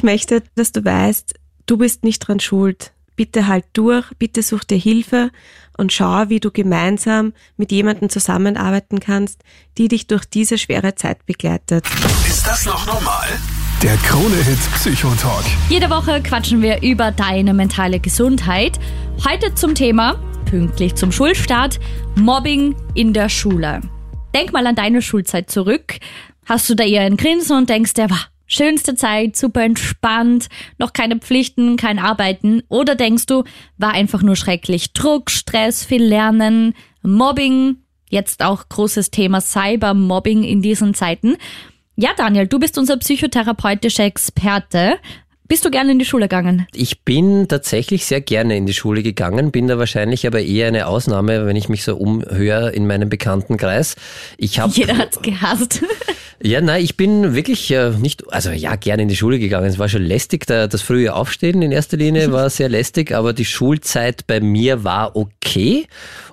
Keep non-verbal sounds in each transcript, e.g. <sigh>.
Ich möchte, dass du weißt, du bist nicht dran schuld. Bitte halt durch, bitte such dir Hilfe und schau, wie du gemeinsam mit jemandem zusammenarbeiten kannst, die dich durch diese schwere Zeit begleitet. Ist das noch normal? Der Krone-Hit Psychotalk. Jede Woche quatschen wir über deine mentale Gesundheit. Heute zum Thema, pünktlich zum Schulstart, Mobbing in der Schule. Denk mal an deine Schulzeit zurück. Hast du da eher ein Grinsen und denkst dir, wow, schönste Zeit, super entspannt, noch keine Pflichten, kein Arbeiten? Oder denkst du, war einfach nur schrecklich, Druck, Stress, viel Lernen, Mobbing, jetzt auch großes Thema Cybermobbing in diesen Zeiten? Ja, Daniel, du bist unser psychotherapeutischer Experte. Bist du gerne in die Schule gegangen? Ich bin tatsächlich sehr gerne in die Schule gegangen, bin da wahrscheinlich aber eher eine Ausnahme, wenn ich mich so umhöre in meinem Bekanntenkreis. Ich hab, <laughs> Jeder hat's gehasst. <laughs> Ja, nein, ich bin wirklich äh, nicht, also ja, gerne in die Schule gegangen. Es war schon lästig, da, das frühe Aufstehen in erster Linie <laughs> war sehr lästig, aber die Schulzeit bei mir war okay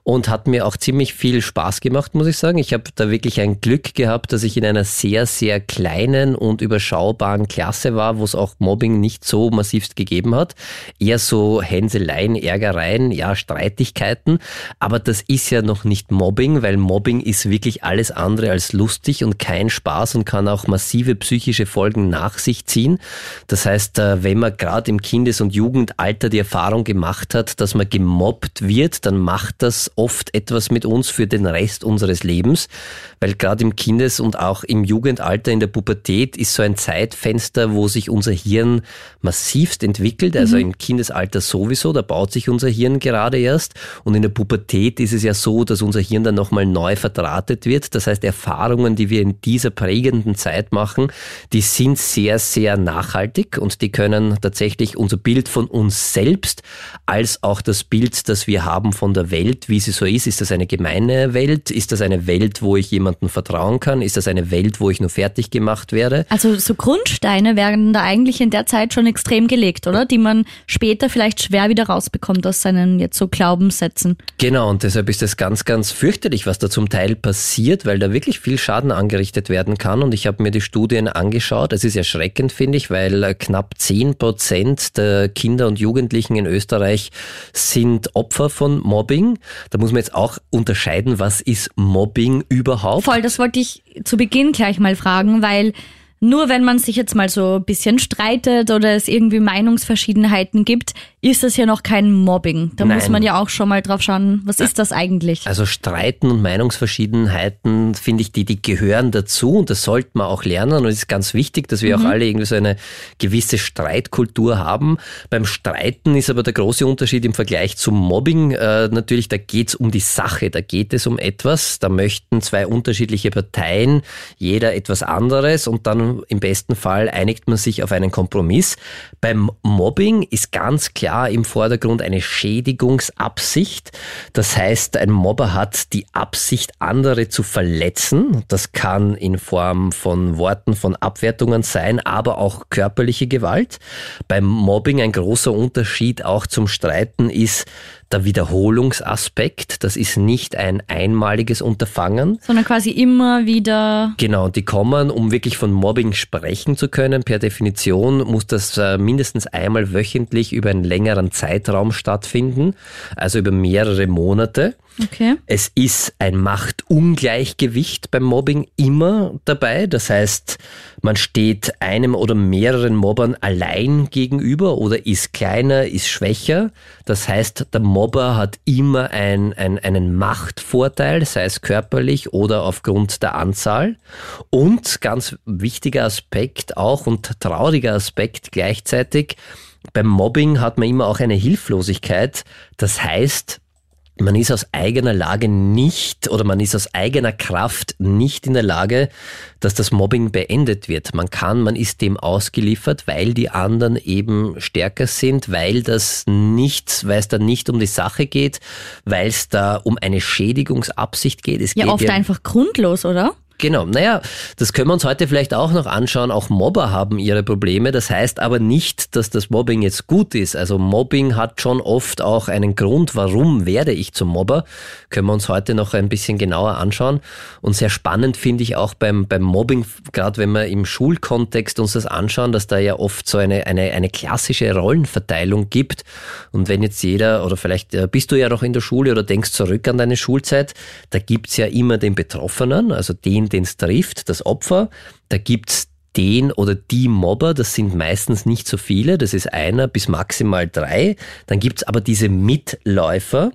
und hat mir auch ziemlich viel Spaß gemacht, muss ich sagen. Ich habe da wirklich ein Glück gehabt, dass ich in einer sehr, sehr kleinen und überschaubaren Klasse war, wo es auch Mobbing nicht so massivst gegeben hat. Eher so Hänseleien, Ärgereien, ja, Streitigkeiten. Aber das ist ja noch nicht Mobbing, weil Mobbing ist wirklich alles andere als lustig und kein Spaß und kann auch massive psychische Folgen nach sich ziehen. Das heißt, äh, wenn man gerade im Kindes- und Jugendalter die Erfahrung gemacht hat, dass man gemobbt wird, dann macht das oft etwas mit uns für den Rest unseres Lebens, weil gerade im Kindes- und auch im Jugendalter, in der Pubertät ist so ein Zeitfenster, wo sich unser Hirn massivst entwickelt, also mhm. im Kindesalter sowieso, da baut sich unser Hirn gerade erst und in der Pubertät ist es ja so, dass unser Hirn dann nochmal neu verdrahtet wird. Das heißt, Erfahrungen, die wir in dieser prägenden Zeit machen, die sind sehr, sehr nachhaltig und die können tatsächlich unser Bild von uns selbst als auch das Bild, das wir haben von der Welt, wie sie so ist. Ist das eine gemeine Welt? Ist das eine Welt, wo ich jemandem vertrauen kann? Ist das eine Welt, wo ich nur fertig gemacht werde? Also so Grundsteine werden da eigentlich in der Zeit schon extrem gelegt, oder? Die man später vielleicht schwer wieder rausbekommt aus seinen jetzt so Glaubenssätzen. Genau, und deshalb ist es ganz, ganz fürchterlich, was da zum Teil passiert, weil da wirklich viel Schaden angerichtet werden kann. Und ich habe mir die Studien angeschaut. Es ist erschreckend, finde ich, weil knapp zehn Prozent der Kinder und Jugendlichen in Österreich sind Opfer von Mobbing. Da muss man jetzt auch unterscheiden, was ist Mobbing überhaupt? Voll, das wollte ich zu Beginn gleich mal fragen, weil nur wenn man sich jetzt mal so ein bisschen streitet oder es irgendwie Meinungsverschiedenheiten gibt, ist das ja noch kein Mobbing. Da Nein. muss man ja auch schon mal drauf schauen, was ist das eigentlich? Also Streiten und Meinungsverschiedenheiten, finde ich, die, die gehören dazu und das sollte man auch lernen und es ist ganz wichtig, dass wir mhm. auch alle irgendwie so eine gewisse Streitkultur haben. Beim Streiten ist aber der große Unterschied im Vergleich zum Mobbing äh, natürlich, da geht es um die Sache, da geht es um etwas, da möchten zwei unterschiedliche Parteien, jeder etwas anderes und dann im besten Fall einigt man sich auf einen Kompromiss. Beim Mobbing ist ganz klar im Vordergrund eine Schädigungsabsicht. Das heißt, ein Mobber hat die Absicht, andere zu verletzen. Das kann in Form von Worten, von Abwertungen sein, aber auch körperliche Gewalt. Beim Mobbing ein großer Unterschied auch zum Streiten ist, der Wiederholungsaspekt. Das ist nicht ein einmaliges Unterfangen. Sondern quasi immer wieder. Genau, die kommen, um wirklich von Mobbing sprechen zu können. Per Definition muss das äh, mindestens einmal wöchentlich über einen längeren Zeitraum stattfinden, also über mehrere Monate. Okay. Es ist ein Machtungleichgewicht beim Mobbing immer dabei. Das heißt, man steht einem oder mehreren Mobbern allein gegenüber oder ist kleiner, ist schwächer. Das heißt, der Mobber hat immer ein, ein, einen Machtvorteil, sei es körperlich oder aufgrund der Anzahl. Und ganz wichtiger Aspekt auch und trauriger Aspekt gleichzeitig, beim Mobbing hat man immer auch eine Hilflosigkeit. Das heißt, man ist aus eigener Lage nicht oder man ist aus eigener Kraft nicht in der Lage, dass das Mobbing beendet wird. Man kann, man ist dem ausgeliefert, weil die anderen eben stärker sind, weil das nicht, weil es da nicht um die Sache geht, weil es da um eine Schädigungsabsicht geht. Es ja, geht oft ja, einfach grundlos, oder? Genau, naja, das können wir uns heute vielleicht auch noch anschauen. Auch Mobber haben ihre Probleme. Das heißt aber nicht, dass das Mobbing jetzt gut ist. Also Mobbing hat schon oft auch einen Grund, warum werde ich zum Mobber. Können wir uns heute noch ein bisschen genauer anschauen. Und sehr spannend finde ich auch beim, beim Mobbing, gerade wenn wir im Schulkontext uns das anschauen, dass da ja oft so eine, eine, eine klassische Rollenverteilung gibt. Und wenn jetzt jeder, oder vielleicht äh, bist du ja noch in der Schule oder denkst zurück an deine Schulzeit, da gibt's ja immer den Betroffenen, also den, den es trifft, das Opfer. Da gibt's den oder die Mobber, das sind meistens nicht so viele, das ist einer bis maximal drei. Dann gibt's aber diese Mitläufer,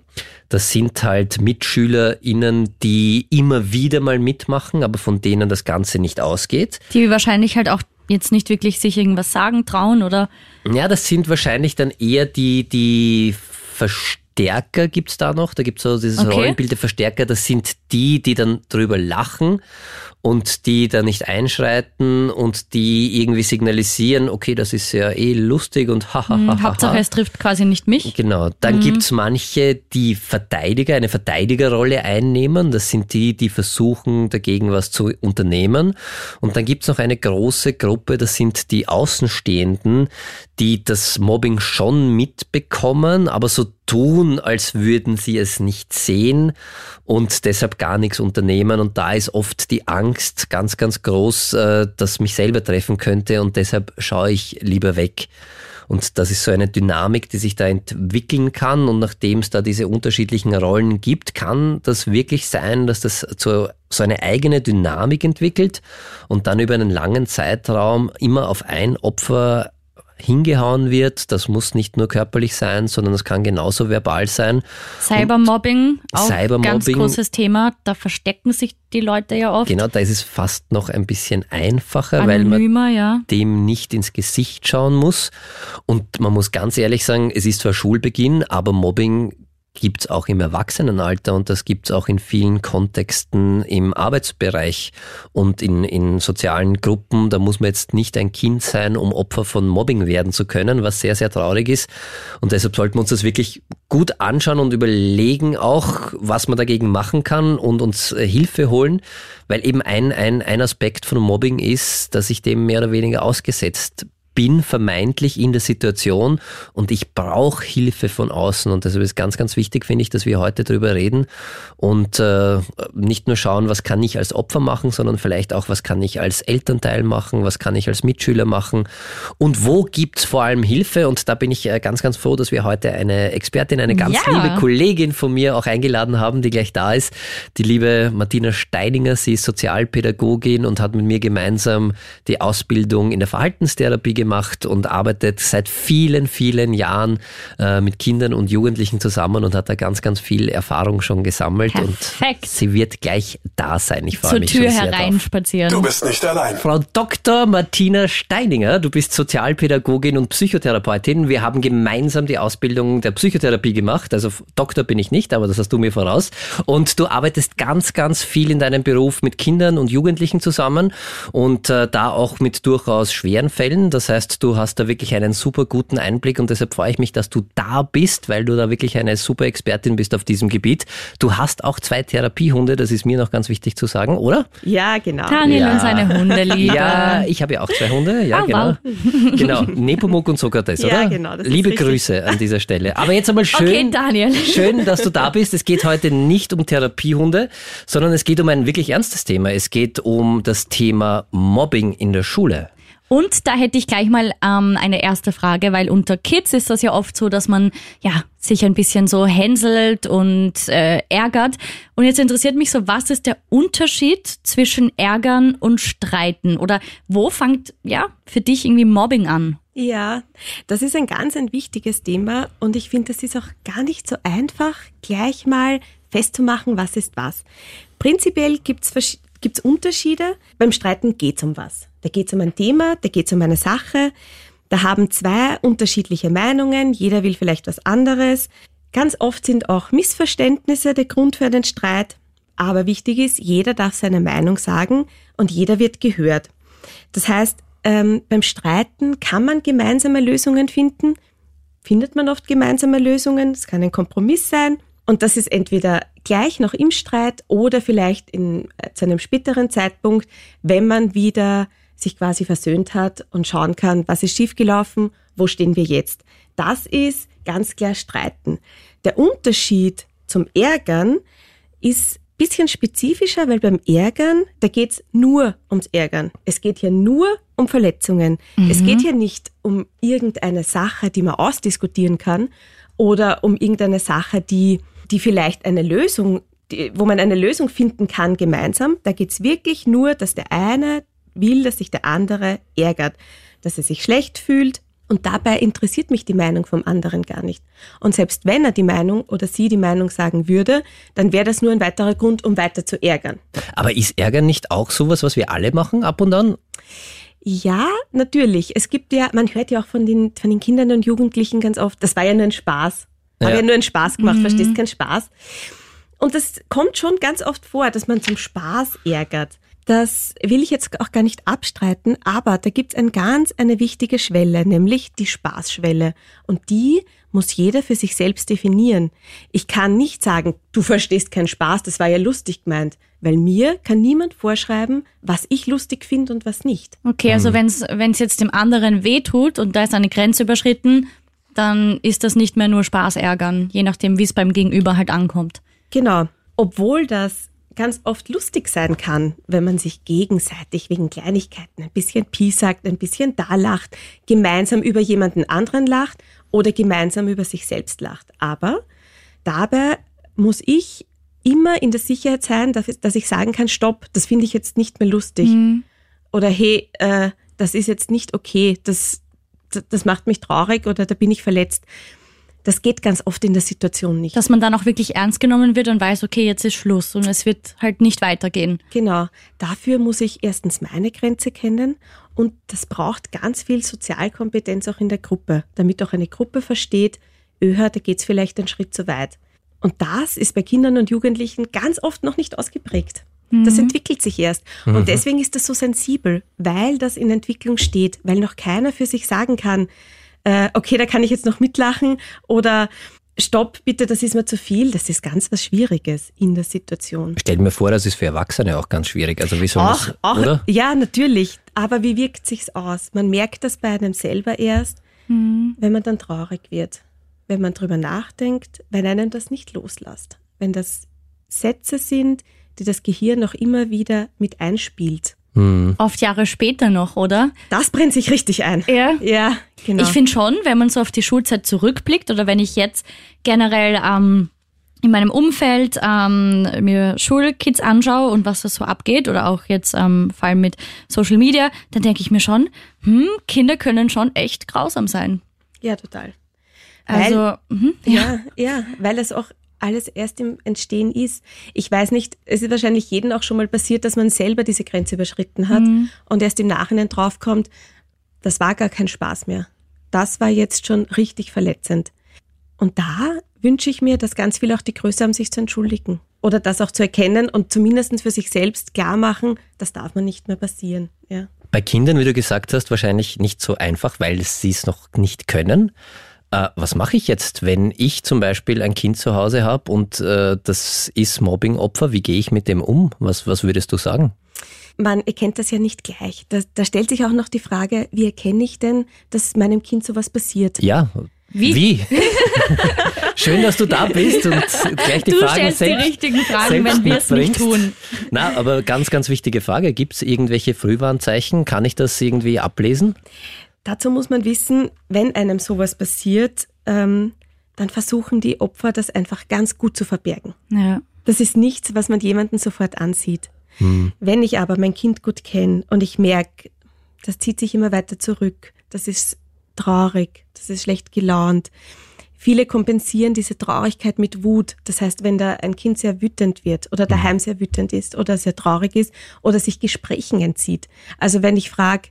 das sind halt MitschülerInnen, die immer wieder mal mitmachen, aber von denen das Ganze nicht ausgeht. Die wahrscheinlich halt auch jetzt nicht wirklich sich irgendwas sagen trauen oder? Ja, das sind wahrscheinlich dann eher die, die Verstärker gibt's da noch. Da gibt's so dieses Okay. Rollenbild der Verstärker. Das sind die, die dann drüber lachen und die da nicht einschreiten und die irgendwie signalisieren, okay, das ist ja eh lustig und haha. Hm, Hauptsache es trifft quasi nicht mich. Genau. Dann gibt's manche, die Verteidiger, eine Verteidigerrolle einnehmen. Das sind die, die versuchen, dagegen was zu unternehmen. Und dann gibt's noch eine große Gruppe, das sind die Außenstehenden, die das Mobbing schon mitbekommen, aber so tun, als würden sie es nicht sehen und deshalb gar nichts unternehmen. Und da ist oft die Angst ganz, ganz groß, äh, dass mich selber treffen könnte und deshalb schaue ich lieber weg. Und das ist so eine Dynamik, die sich da entwickeln kann. Und nachdem es da diese unterschiedlichen Rollen gibt, kann das wirklich sein, dass das zu so eine eigene Dynamik entwickelt und dann über einen langen Zeitraum immer auf ein Opfer hingehauen wird. Das muss nicht nur körperlich sein, sondern es kann genauso verbal sein. Cybermobbing, auch Cybermobbing- ganz großes Thema. Da verstecken sich die Leute ja oft. Genau, da ist es fast noch ein bisschen einfacher, weil man Anonymer, ja. dem nicht ins Gesicht schauen muss. Und man muss ganz ehrlich sagen, es ist zwar Schulbeginn, aber Mobbing gibt's auch im Erwachsenenalter und das gibt's auch in vielen Kontexten im Arbeitsbereich und in, in sozialen Gruppen. Da muss man jetzt nicht ein Kind sein, um Opfer von Mobbing werden zu können, was sehr, sehr traurig ist. Und deshalb sollten wir uns das wirklich gut anschauen und überlegen auch, was man dagegen machen kann und uns äh, Hilfe holen, weil eben ein, ein, ein Aspekt von Mobbing ist, dass ich dem mehr oder weniger ausgesetzt bin vermeintlich in der Situation und ich brauche Hilfe von außen. Und deshalb ist ganz, ganz wichtig, finde ich, dass wir heute darüber reden und äh, nicht nur schauen, was kann ich als Opfer machen, sondern vielleicht auch, was kann ich als Elternteil machen, was kann ich als Mitschüler machen und wo gibt's vor allem Hilfe? Und da bin ich äh, ganz, ganz froh, dass wir heute eine Expertin, eine ganz Ja. liebe Kollegin von mir auch eingeladen haben, die gleich da ist, die liebe Martina Steininger, sie ist Sozialpädagogin und hat mit mir gemeinsam die Ausbildung in der Verhaltenstherapie gemacht und arbeitet seit vielen, vielen Jahren äh, mit Kindern und Jugendlichen zusammen und hat da ganz, ganz viel Erfahrung schon gesammelt Perfekt. und sie wird gleich da sein. Ich freue Zur mich Tür schon sehr drauf. hereinspazieren. Du bist nicht allein. Frau Dr. Martina Steininger, du bist Sozialpädagogin und Psychotherapeutin. Wir haben gemeinsam die Ausbildung der Psychotherapie gemacht. Also Doktor bin ich nicht, aber das hast du mir voraus. Und du arbeitest ganz, ganz viel in deinem Beruf mit Kindern und Jugendlichen zusammen und äh, da auch mit durchaus schweren Fällen. Das heißt, du hast da wirklich einen super guten Einblick und deshalb freue ich mich, dass du da bist, weil du da wirklich eine super Expertin bist auf diesem Gebiet. Du hast auch zwei Therapiehunde, das ist mir noch ganz wichtig zu sagen, oder? Ja, genau. Daniel Ja. und seine Hundeliebe. <laughs> Ja, ich habe ja auch zwei Hunde, ja Ah, genau. Genau, Nepomuk und Sokrates, Ja, oder? genau, das ist Liebe. Grüße an dieser Stelle. Aber jetzt einmal <laughs> schön, Okay, Daniel. <laughs> schön, dass du da bist. Es geht heute nicht um Therapiehunde, sondern es geht um ein wirklich ernstes Thema. Es geht um das Thema Mobbing in der Schule. Und da hätte ich gleich mal ähm, eine erste Frage, weil unter Kids ist das ja oft so, dass man ja sich ein bisschen so hänselt und äh, ärgert. Und jetzt interessiert mich so, was ist der Unterschied zwischen Ärgern und Streiten? Oder wo fängt ja für dich irgendwie Mobbing an? Ja, das ist ein ganz ein wichtiges Thema und ich finde, das ist auch gar nicht so einfach, gleich mal festzumachen, was ist was. Prinzipiell versch- gibt's Unterschiede. Beim Streiten geht's um was. Da geht's um ein Thema, da geht's um eine Sache. Da haben zwei unterschiedliche Meinungen, jeder will vielleicht was anderes. Ganz oft sind auch Missverständnisse der Grund für einen Streit. Aber wichtig ist, jeder darf seine Meinung sagen und jeder wird gehört. Das heißt, ähm, beim Streiten kann man gemeinsame Lösungen finden, findet man oft gemeinsame Lösungen, es kann ein Kompromiss sein und das ist entweder gleich noch im Streit oder vielleicht in, äh, zu einem späteren Zeitpunkt, wenn man wieder sich quasi versöhnt hat und schauen kann, was ist schiefgelaufen, wo stehen wir jetzt. Das ist ganz klar Streiten. Der Unterschied zum Ärgern ist bisschen spezifischer, weil beim Ärgern, da geht's nur ums Ärgern. Es geht hier nur um Verletzungen. Mhm. Es geht hier nicht um irgendeine Sache, die man ausdiskutieren kann oder um irgendeine Sache, die, die vielleicht eine Lösung, die, wo man eine Lösung finden kann gemeinsam. Da geht's wirklich nur, dass der eine will, dass sich der andere ärgert, dass er sich schlecht fühlt, und dabei interessiert mich die Meinung vom anderen gar nicht. Und selbst wenn er die Meinung oder sie die Meinung sagen würde, dann wäre das nur ein weiterer Grund, um weiter zu ärgern. Aber ist Ärgern nicht auch sowas, was wir alle machen ab und an? Ja, natürlich. Es gibt ja, man hört ja auch von den, von den Kindern und Jugendlichen ganz oft, das war ja nur ein Spaß. Ja. Habe ja nur einen Spaß gemacht, mhm. verstehst keinen Spaß. Und das kommt schon ganz oft vor, dass man zum Spaß ärgert. Das will ich jetzt auch gar nicht abstreiten, aber da gibt es ein ganz eine wichtige Schwelle, nämlich die Spaßschwelle. Und die muss jeder für sich selbst definieren. Ich kann nicht sagen, du verstehst keinen Spaß, das war ja lustig gemeint, weil mir kann niemand vorschreiben, was ich lustig finde und was nicht. Okay, also mhm. wenn es jetzt dem anderen wehtut und da ist eine Grenze überschritten, dann ist das nicht mehr nur Spaß ärgern, je nachdem, wie es beim Gegenüber halt ankommt. Genau. Obwohl das ganz oft lustig sein kann, wenn man sich gegenseitig wegen Kleinigkeiten ein bisschen piesackt, ein bisschen da lacht, gemeinsam über jemanden anderen lacht oder gemeinsam über sich selbst lacht. Aber dabei muss ich immer in der Sicherheit sein, dass ich sagen kann, stopp, das finde ich jetzt nicht mehr lustig. Mhm. Oder hey, äh, das ist jetzt nicht okay, das, das macht mich traurig oder da bin ich verletzt. Das geht ganz oft in der Situation nicht. Dass man dann auch wirklich ernst genommen wird und weiß, okay, jetzt ist Schluss und es wird halt nicht weitergehen. Genau. Dafür muss ich erstens meine Grenze kennen und das braucht ganz viel Sozialkompetenz auch in der Gruppe, damit auch eine Gruppe versteht, öher, da geht's vielleicht einen Schritt zu weit. Und das ist bei Kindern und Jugendlichen ganz oft noch nicht ausgeprägt. Das mhm. entwickelt sich erst. Mhm. Und deswegen ist das so sensibel, weil das in Entwicklung steht, weil noch keiner für sich sagen kann, äh, okay, da kann ich jetzt noch mitlachen oder Stopp, bitte, das ist mir zu viel. Das ist ganz was Schwieriges in der Situation. Stell mir vor, das ist für Erwachsene auch ganz schwierig. Also wie soll auch, das, auch, oder? Ja, natürlich. Aber wie wirkt sich's aus? Man merkt das bei einem selber erst, mhm. wenn man dann traurig wird, wenn man drüber nachdenkt, wenn einem das nicht loslässt, wenn das Sätze sind, die das Gehirn noch immer wieder mit einspielt. Mhm. Oft Jahre später noch, oder? Das brennt sich richtig ein. Ja. Ja, genau. Ich finde schon, wenn man so auf die Schulzeit zurückblickt oder wenn ich jetzt generell ähm, in meinem Umfeld ähm, mir Schulkids anschaue und was da so abgeht oder auch jetzt ähm, vor allem mit Social Media, dann denke ich mir schon, hm, Kinder können schon echt grausam sein. Ja, total. Also, weil, mh, ja. ja, <laughs> ja, weil es auch alles erst im Entstehen ist. Ich weiß nicht, es ist wahrscheinlich jedem auch schon mal passiert, dass man selber diese Grenze überschritten hat mhm. und erst im Nachhinein draufkommt, das war gar kein Spaß mehr. Das war jetzt schon richtig verletzend. Und da wünsche ich mir, dass ganz viele auch die Größe haben, sich zu entschuldigen. Oder das auch zu erkennen und zumindest für sich selbst klar machen, das darf man nicht mehr passieren. Ja. Bei Kindern, wie du gesagt hast, wahrscheinlich nicht so einfach, weil sie es noch nicht können. Äh, was mache ich jetzt, wenn ich zum Beispiel ein Kind zu Hause habe und äh, das ist Mobbingopfer? Wie gehe ich mit dem um? Was, was würdest du sagen? Man erkennt das ja nicht gleich. Da, da stellt sich auch noch die Frage, wie erkenne ich denn, dass meinem Kind sowas passiert? Ja, wie? Wie? <laughs> Schön, dass du da bist und gleich die du Fragen stellst selbst, die richtigen Fragen, wenn wir es nicht tun. Na, aber ganz, ganz wichtige Frage. Gibt es irgendwelche Frühwarnzeichen? Kann ich das irgendwie ablesen? Dazu muss man wissen, wenn einem sowas passiert, ähm, dann versuchen die Opfer das einfach ganz gut zu verbergen. Ja. Das ist nichts, was man jemanden sofort ansieht. Hm. Wenn ich aber mein Kind gut kenne und ich merke, das zieht sich immer weiter zurück, das ist traurig, das ist schlecht gelaunt. Viele kompensieren diese Traurigkeit mit Wut. Das heißt, wenn da ein Kind sehr wütend wird oder daheim sehr wütend ist oder sehr traurig ist oder sich Gesprächen entzieht. Also wenn ich frage,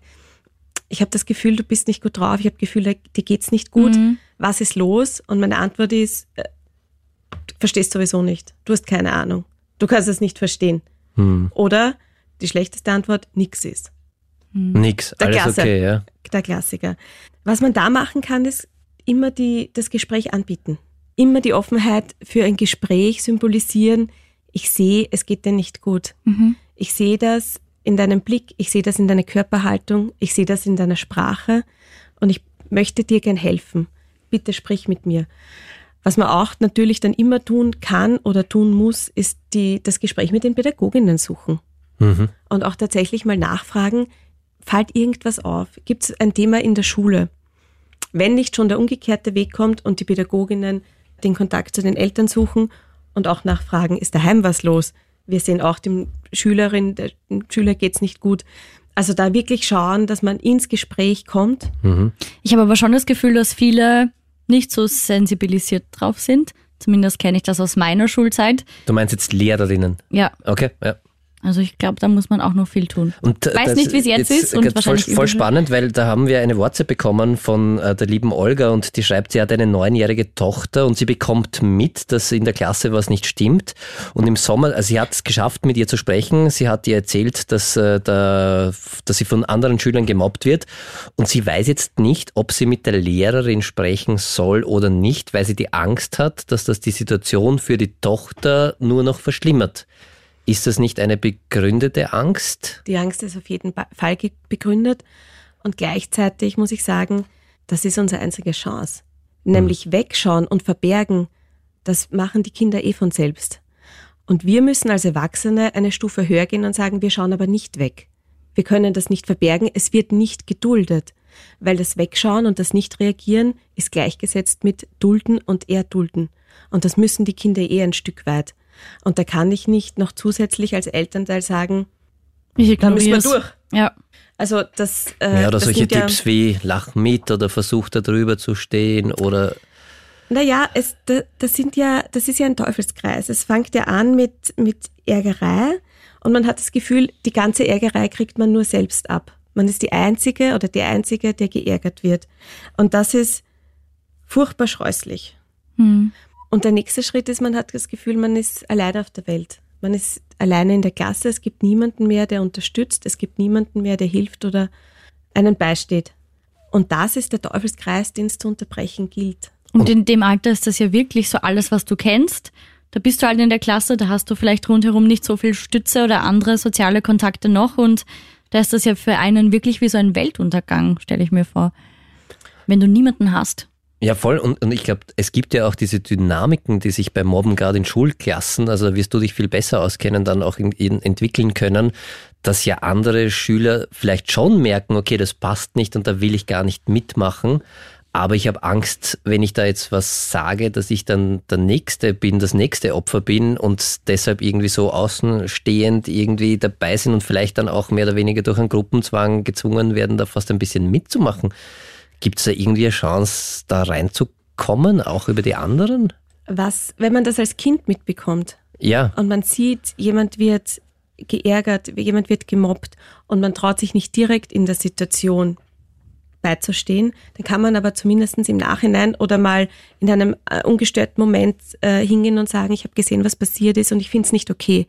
ich habe das Gefühl, du bist nicht gut drauf, ich habe das Gefühl, dir geht's nicht gut, mhm. was ist los? Und meine Antwort ist, äh, du verstehst sowieso nicht, du hast keine Ahnung, du kannst es nicht verstehen. Mhm. Oder die schlechteste Antwort, nix ist. Mhm. Nix, der alles Klasse, okay, ja. Der Klassiker. Was man da machen kann, ist immer die, das Gespräch anbieten. immer die Offenheit für ein Gespräch symbolisieren. Ich sehe, es geht dir nicht gut. Ich sehe das in deinem Blick, ich sehe das in deiner Körperhaltung, ich sehe das in deiner Sprache und ich möchte dir gern helfen. Bitte sprich mit mir. Was man auch natürlich dann immer tun kann oder tun muss, ist die, das Gespräch mit den Pädagoginnen suchen. Und auch tatsächlich mal nachfragen, fällt irgendwas auf? Gibt es ein Thema in der Schule? Wenn nicht schon der umgekehrte Weg kommt und die Pädagoginnen den Kontakt zu den Eltern suchen und auch nachfragen, ist daheim was los? Wir sehen auch dem Schülerin, der dem Schüler geht's nicht gut. Also da wirklich schauen, dass man ins Gespräch kommt. Ich habe aber schon das Gefühl, dass viele nicht so sensibilisiert drauf sind. Zumindest kenne ich das aus meiner Schulzeit. Du meinst jetzt Lehrerinnen? Ja, Okay, ja. Also ich glaube, da muss man auch noch viel tun. Und äh, Weiß nicht, wie es jetzt ist und voll, voll spannend, weil da haben wir eine WhatsApp bekommen von äh, der lieben Olga und die schreibt, sie hat eine neunjährige Tochter und sie bekommt mit, dass in der Klasse was nicht stimmt. Und im Sommer, also sie hat es geschafft, mit ihr zu sprechen. Sie hat ihr erzählt, dass, äh, da, dass sie von anderen Schülern gemobbt wird. Und sie weiß jetzt nicht, ob sie mit der Lehrerin sprechen soll oder nicht, weil sie die Angst hat, dass das die Situation für die Tochter nur noch verschlimmert. Ist das nicht eine begründete Angst? Die Angst ist auf jeden Fall begründet. Und gleichzeitig muss ich sagen, das ist unsere einzige Chance. Nämlich wegschauen und verbergen, das machen die Kinder eh von selbst. Und wir müssen als Erwachsene eine Stufe höher gehen und sagen, wir schauen aber nicht weg. Wir können das nicht verbergen, es wird nicht geduldet. Weil das Wegschauen und das Nicht-Reagieren ist gleichgesetzt mit Dulden und Erdulden. Und das müssen die Kinder eh ein Stück weit. Und da kann ich nicht noch zusätzlich als Elternteil sagen, Ich da müssen wir durch. Ja. Also das, äh, Ja, oder das solche nimmt ja, Tipps wie lach mit oder versuch da drüber zu stehen oder Naja, es, da- das sind ja, das ist ja ein Teufelskreis. Es fängt ja an mit, mit Ärgerei und man hat das Gefühl, die ganze Ärgerei kriegt man nur selbst ab. Man ist die Einzige oder der Einzige, der geärgert wird. Und das ist furchtbar scheußlich. Hm. Und der nächste Schritt ist, man hat das Gefühl, man ist alleine auf der Welt. Man ist alleine in der Klasse. Es gibt niemanden mehr, der unterstützt. Es gibt niemanden mehr, der hilft oder einen beisteht. Und das ist der Teufelskreis, den es zu unterbrechen gilt. Und in dem Alter ist das ja wirklich so alles, was du kennst. Da bist du halt in der Klasse, da hast du vielleicht rundherum nicht so viel Stütze oder andere soziale Kontakte noch und da ist das ja für einen wirklich wie so ein Weltuntergang, stelle ich mir vor. Wenn du niemanden hast. Ja, voll. Und, und ich glaube, es gibt ja auch diese Dynamiken, die sich beim Mobben gerade in Schulklassen, also da wirst du dich viel besser auskennen, dann auch in, in, entwickeln können, dass ja andere Schüler vielleicht schon merken, okay, das passt nicht und da will ich gar nicht mitmachen. Aber ich habe Angst, wenn ich da jetzt was sage, dass ich dann der Nächste bin, das nächste Opfer bin und deshalb irgendwie so außenstehend irgendwie dabei sind und vielleicht dann auch mehr oder weniger durch einen Gruppenzwang gezwungen werden, da fast ein bisschen mitzumachen. Gibt es da irgendwie eine Chance, da reinzukommen, auch über die anderen? Was, wenn man das als Kind mitbekommt Ja, und man sieht, jemand wird geärgert, jemand wird gemobbt und man traut sich nicht direkt in der Situation beizustehen, dann kann man aber zumindest im Nachhinein oder mal in einem äh, ungestörten Moment äh, hingehen und sagen, ich habe gesehen, was passiert ist und ich finde es nicht okay.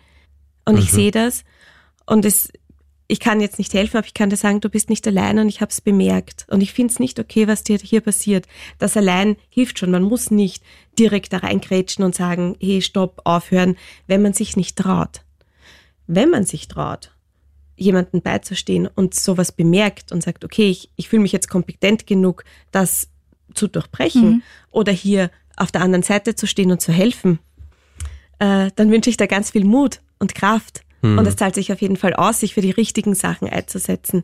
Und ich sehe das und es, ich kann jetzt nicht helfen, aber ich kann dir sagen, du bist nicht allein und ich habe es bemerkt. Und ich finde es nicht okay, was dir hier passiert. Das allein hilft schon. Man muss nicht direkt da reingrätschen und sagen, hey, stopp, aufhören, wenn man sich nicht traut. Wenn man sich traut, jemanden beizustehen und sowas bemerkt und sagt, okay, ich, ich fühle mich jetzt kompetent genug, das zu durchbrechen oder hier auf der anderen Seite zu stehen und zu helfen, äh, dann wünsche ich da ganz viel Mut und Kraft. Und es zahlt sich auf jeden Fall aus, sich für die richtigen Sachen einzusetzen.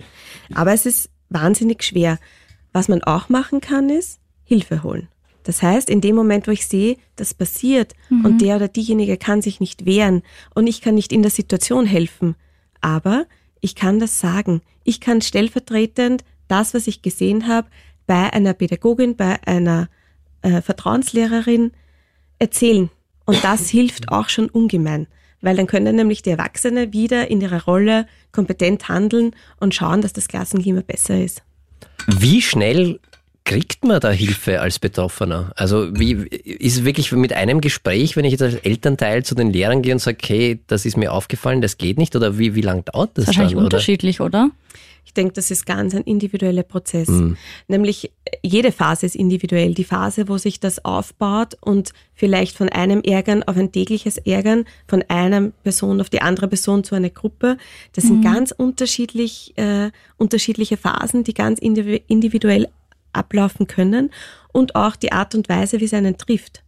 Aber es ist wahnsinnig schwer. Was man auch machen kann, ist Hilfe holen. Das heißt, in dem Moment, wo ich sehe, das passiert und der oder diejenige kann sich nicht wehren und ich kann nicht in der Situation helfen, aber ich kann das sagen. Ich kann stellvertretend das, was ich gesehen habe, bei einer Pädagogin, bei einer äh, Vertrauenslehrerin erzählen. Und das <laughs> hilft auch schon ungemein, weil dann können nämlich die Erwachsene wieder in ihrer Rolle kompetent handeln und schauen, dass das Klassenklima besser ist. wie schnell kriegt man da Hilfe als Betroffener? Also wie ist wirklich mit einem Gespräch, wenn ich jetzt als Elternteil zu den Lehrern gehe und sage, hey, das ist mir aufgefallen, das geht nicht, oder wie, wie lang dauert das? Wahrscheinlich dann, unterschiedlich, oder? Ich denke, das ist ganz ein individueller Prozess. Nämlich jede Phase ist individuell. Die Phase, wo sich das aufbaut und vielleicht von einem Ärgern auf ein tägliches Ärgern, von einer Person auf die andere Person zu einer Gruppe, das sind ganz unterschiedlich, äh, unterschiedliche Phasen, die ganz individu- individuell ablaufen können und auch die Art und Weise, wie es einen trifft.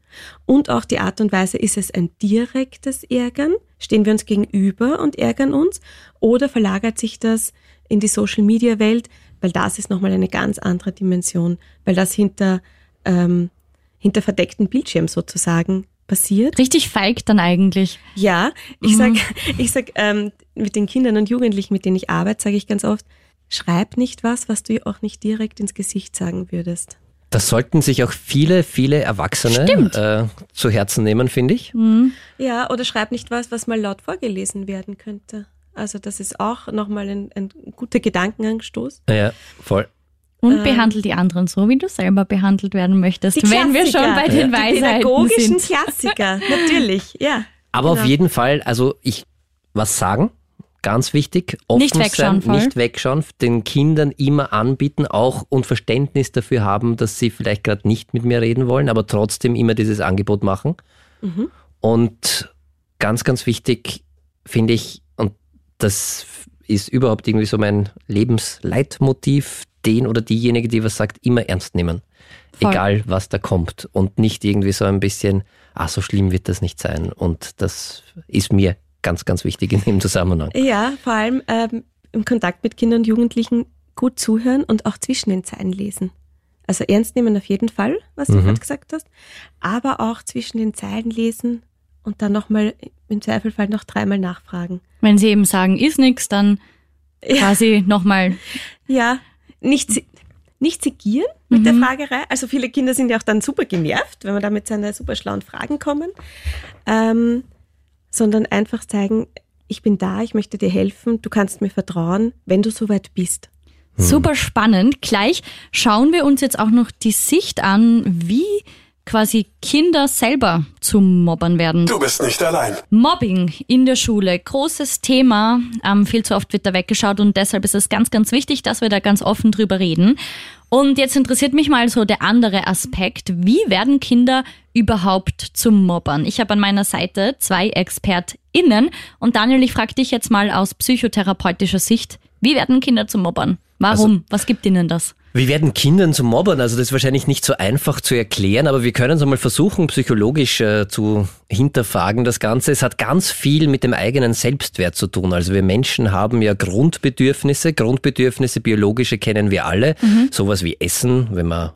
Und auch die Art und Weise, ist es ein direktes Ärgern? Stehen wir uns gegenüber und ärgern uns? Oder verlagert sich das in die Social-Media-Welt? Weil das ist nochmal eine ganz andere Dimension, weil das hinter, ähm, hinter verdeckten Bildschirm sozusagen passiert. Richtig feig dann eigentlich. Ja, ich sag, ich sag ähm, mit den Kindern und Jugendlichen, mit denen ich arbeite, sage ich ganz oft, schreib nicht was, was du auch nicht direkt ins Gesicht sagen würdest. Das sollten sich auch viele, viele Erwachsene äh, zu Herzen nehmen, finde ich. Ja, oder schreib nicht was, was mal laut vorgelesen werden könnte. Also das ist auch nochmal ein, ein guter Gedankenanstoß. Ja, voll. Und behandle die anderen so, wie du selber behandelt werden möchtest, Die wenn wir schon bei den Die Weisheiten pädagogischen sind. Klassiker, natürlich, ja. Aber auf Genau. jeden Fall, also ich was sagen, ganz wichtig, offen Nicht wegschauen, sein, voll. nicht wegschauen, den Kindern immer anbieten, auch und Verständnis dafür haben, dass sie vielleicht gerade nicht mit mir reden wollen, aber trotzdem immer dieses Angebot machen. Und ganz, ganz wichtig finde ich, und das ist überhaupt irgendwie so mein Lebensleitmotiv, den oder diejenige, die was sagt, immer ernst nehmen. Voll. Egal, was da kommt. Und nicht irgendwie so ein bisschen, ah, so schlimm wird das nicht sein. Und das ist mir ganz, ganz wichtig in dem Zusammenhang. Ja, vor allem ähm, im Kontakt mit Kindern und Jugendlichen gut zuhören und auch zwischen den Zeilen lesen. Also ernst nehmen auf jeden Fall, was du gerade gesagt hast, aber auch zwischen den Zeilen lesen und dann nochmal im Zweifelfall noch dreimal nachfragen. Wenn sie eben sagen, ist nix, dann quasi nochmal. Ja, nicht, nicht segieren mit der Fragerei. Also viele Kinder sind ja auch dann super genervt, wenn wir da mit seinen super schlauen Fragen kommen. Ähm, sondern einfach zeigen, ich bin da, ich möchte dir helfen, du kannst mir vertrauen, wenn du soweit bist. Super spannend. Gleich schauen wir uns jetzt auch noch die Sicht an, wie quasi Kinder selber zu Mobbern werden. Du bist nicht allein. Mobbing in der Schule, großes Thema. Ähm, viel zu oft wird da weggeschaut und deshalb ist es ganz, ganz wichtig, dass wir da ganz offen drüber reden. Und jetzt interessiert mich mal so der andere Aspekt. Wie werden Kinder überhaupt zum Mobbern? Ich habe an meiner Seite zwei ExpertInnen und Daniel, ich frage dich jetzt mal aus psychotherapeutischer Sicht, wie werden Kinder zum Mobbern? Warum? Was gibt ihnen das? Wie werden Kindern zu Mobbern? Also das ist wahrscheinlich nicht so einfach zu erklären, aber wir können es einmal versuchen, psychologisch äh, zu hinterfragen das Ganze. Es hat ganz viel mit dem eigenen Selbstwert zu tun. Also wir Menschen haben ja Grundbedürfnisse. Grundbedürfnisse, biologische kennen wir alle. Sowas wie Essen, wenn wir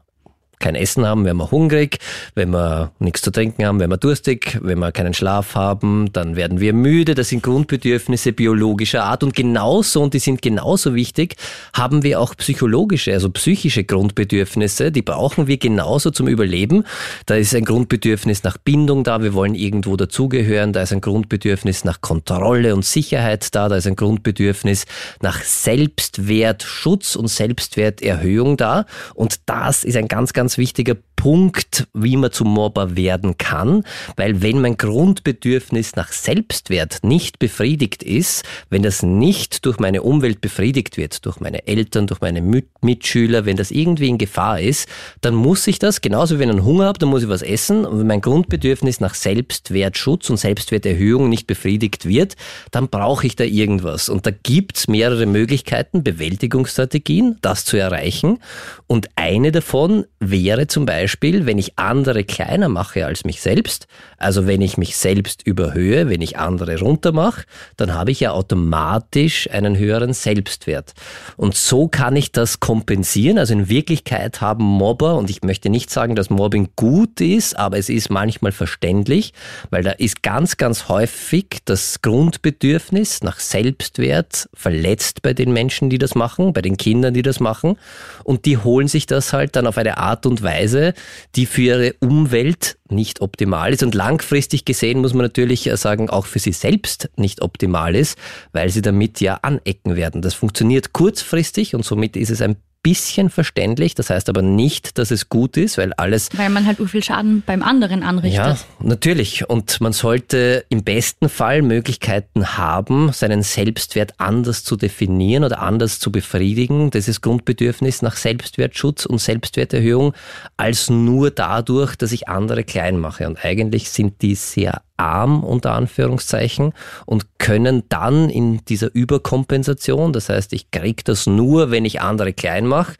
kein Essen haben, werden wir hungrig, wenn wir nichts zu trinken haben, werden wir durstig, wenn wir keinen Schlaf haben, dann werden wir müde. Das sind Grundbedürfnisse biologischer Art und genauso, und die sind genauso wichtig, haben wir auch psychologische, also psychische Grundbedürfnisse, die brauchen wir genauso zum Überleben. Da ist ein Grundbedürfnis nach Bindung da, wir wollen irgendwo dazugehören, da ist ein Grundbedürfnis nach Kontrolle und Sicherheit da, da ist ein Grundbedürfnis nach Selbstwert, Schutz und Selbstwerterhöhung da. Und das ist ein ganz, ganz wichtiger Punkt, wie man zum Mobber werden kann, weil wenn mein Grundbedürfnis nach Selbstwert nicht befriedigt ist, wenn das nicht durch meine Umwelt befriedigt wird, durch meine Eltern, durch meine Mitschüler, wenn das irgendwie in Gefahr ist, dann muss ich das, genauso wie wenn ich einen Hunger habe, dann muss ich was essen. Und wenn mein Grundbedürfnis nach Selbstwertschutz und Selbstwerterhöhung nicht befriedigt wird, dann brauche ich da irgendwas. Und da gibt's mehrere Möglichkeiten, Bewältigungsstrategien, das zu erreichen. Und eine davon wäre zum Beispiel, wenn ich andere kleiner mache als mich selbst, also wenn ich mich selbst überhöhe, wenn ich andere runtermache, dann habe ich ja automatisch einen höheren Selbstwert. Und so kann ich das kompensieren. Also in Wirklichkeit haben Mobber, und ich möchte nicht sagen, dass Mobbing gut ist, aber es ist manchmal verständlich, weil da ist ganz, ganz häufig das Grundbedürfnis nach Selbstwert verletzt bei den Menschen, die das machen, bei den Kindern, die das machen. Und die holen sich das halt dann auf eine Art und Weise, die für ihre Umwelt nicht optimal ist. Und langfristig gesehen muss man natürlich äh, sagen, auch für sie selbst nicht optimal ist, weil sie damit ja anecken werden. Das funktioniert kurzfristig und somit ist es ein bisschen verständlich. Das heißt aber nicht, dass es gut ist, weil alles. Weil man halt viel Schaden beim anderen anrichtet. Ja, natürlich. Und man sollte im besten Fall Möglichkeiten haben, seinen Selbstwert anders zu definieren oder anders zu befriedigen, dieses Grundbedürfnis nach Selbstwertschutz und Selbstwerterhöhung, als nur dadurch, dass ich andere klein mache. Und eigentlich sind die sehr arm unter Anführungszeichen und können dann in dieser Überkompensation, das heißt, ich kriege das nur, wenn ich andere klein mache,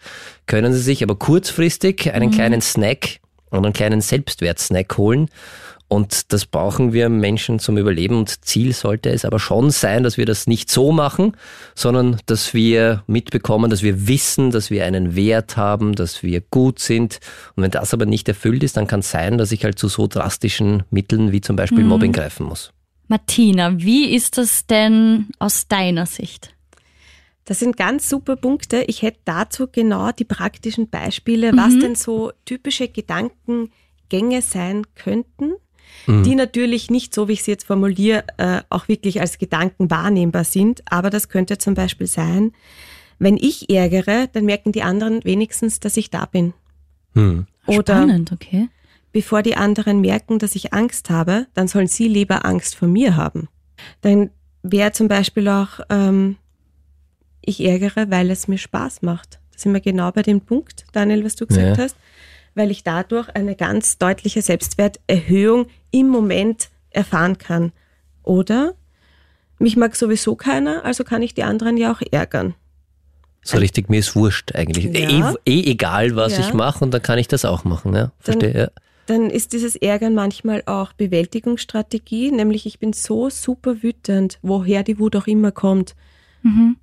können sie sich aber kurzfristig einen mhm. kleinen Snack und einen kleinen Selbstwertsnack holen und das brauchen wir Menschen zum Überleben. Und Ziel sollte es aber schon sein, dass wir das nicht so machen, sondern dass wir mitbekommen, dass wir wissen, dass wir einen Wert haben, dass wir gut sind. Und wenn das aber nicht erfüllt ist, dann kann es sein, dass ich halt zu so drastischen Mitteln wie zum Beispiel mhm. Mobbing greifen muss. Martina, wie ist das denn aus deiner Sicht? Das sind ganz super Punkte. Ich hätte dazu genau die praktischen Beispiele, mhm. was denn so typische Gedankengänge sein könnten, mhm. die natürlich nicht, so wie ich sie jetzt formuliere, äh, auch wirklich als Gedanken wahrnehmbar sind. Aber das könnte zum Beispiel sein, wenn ich ärgere, dann merken die anderen wenigstens, dass ich da bin. Mhm. Oder Spannend, okay. Bevor die anderen merken, dass ich Angst habe, dann sollen sie lieber Angst vor mir haben. Dann wäre zum Beispiel auch, ähm, ich ärgere, weil es mir Spaß macht. Da sind wir genau bei dem Punkt, Daniel, was du gesagt ja. hast weil ich dadurch eine ganz deutliche Selbstwerterhöhung im Moment erfahren kann. Oder mich mag sowieso keiner, also kann ich die anderen ja auch ärgern. So richtig, mir ist wurscht eigentlich. Ja. Eh, eh, egal, was ja. ich mache und dann kann ich das auch machen. Ja, verstehe. Dann, ja. dann ist dieses Ärgern manchmal auch Bewältigungsstrategie, nämlich ich bin so super wütend, woher die Wut auch immer kommt. Mhm.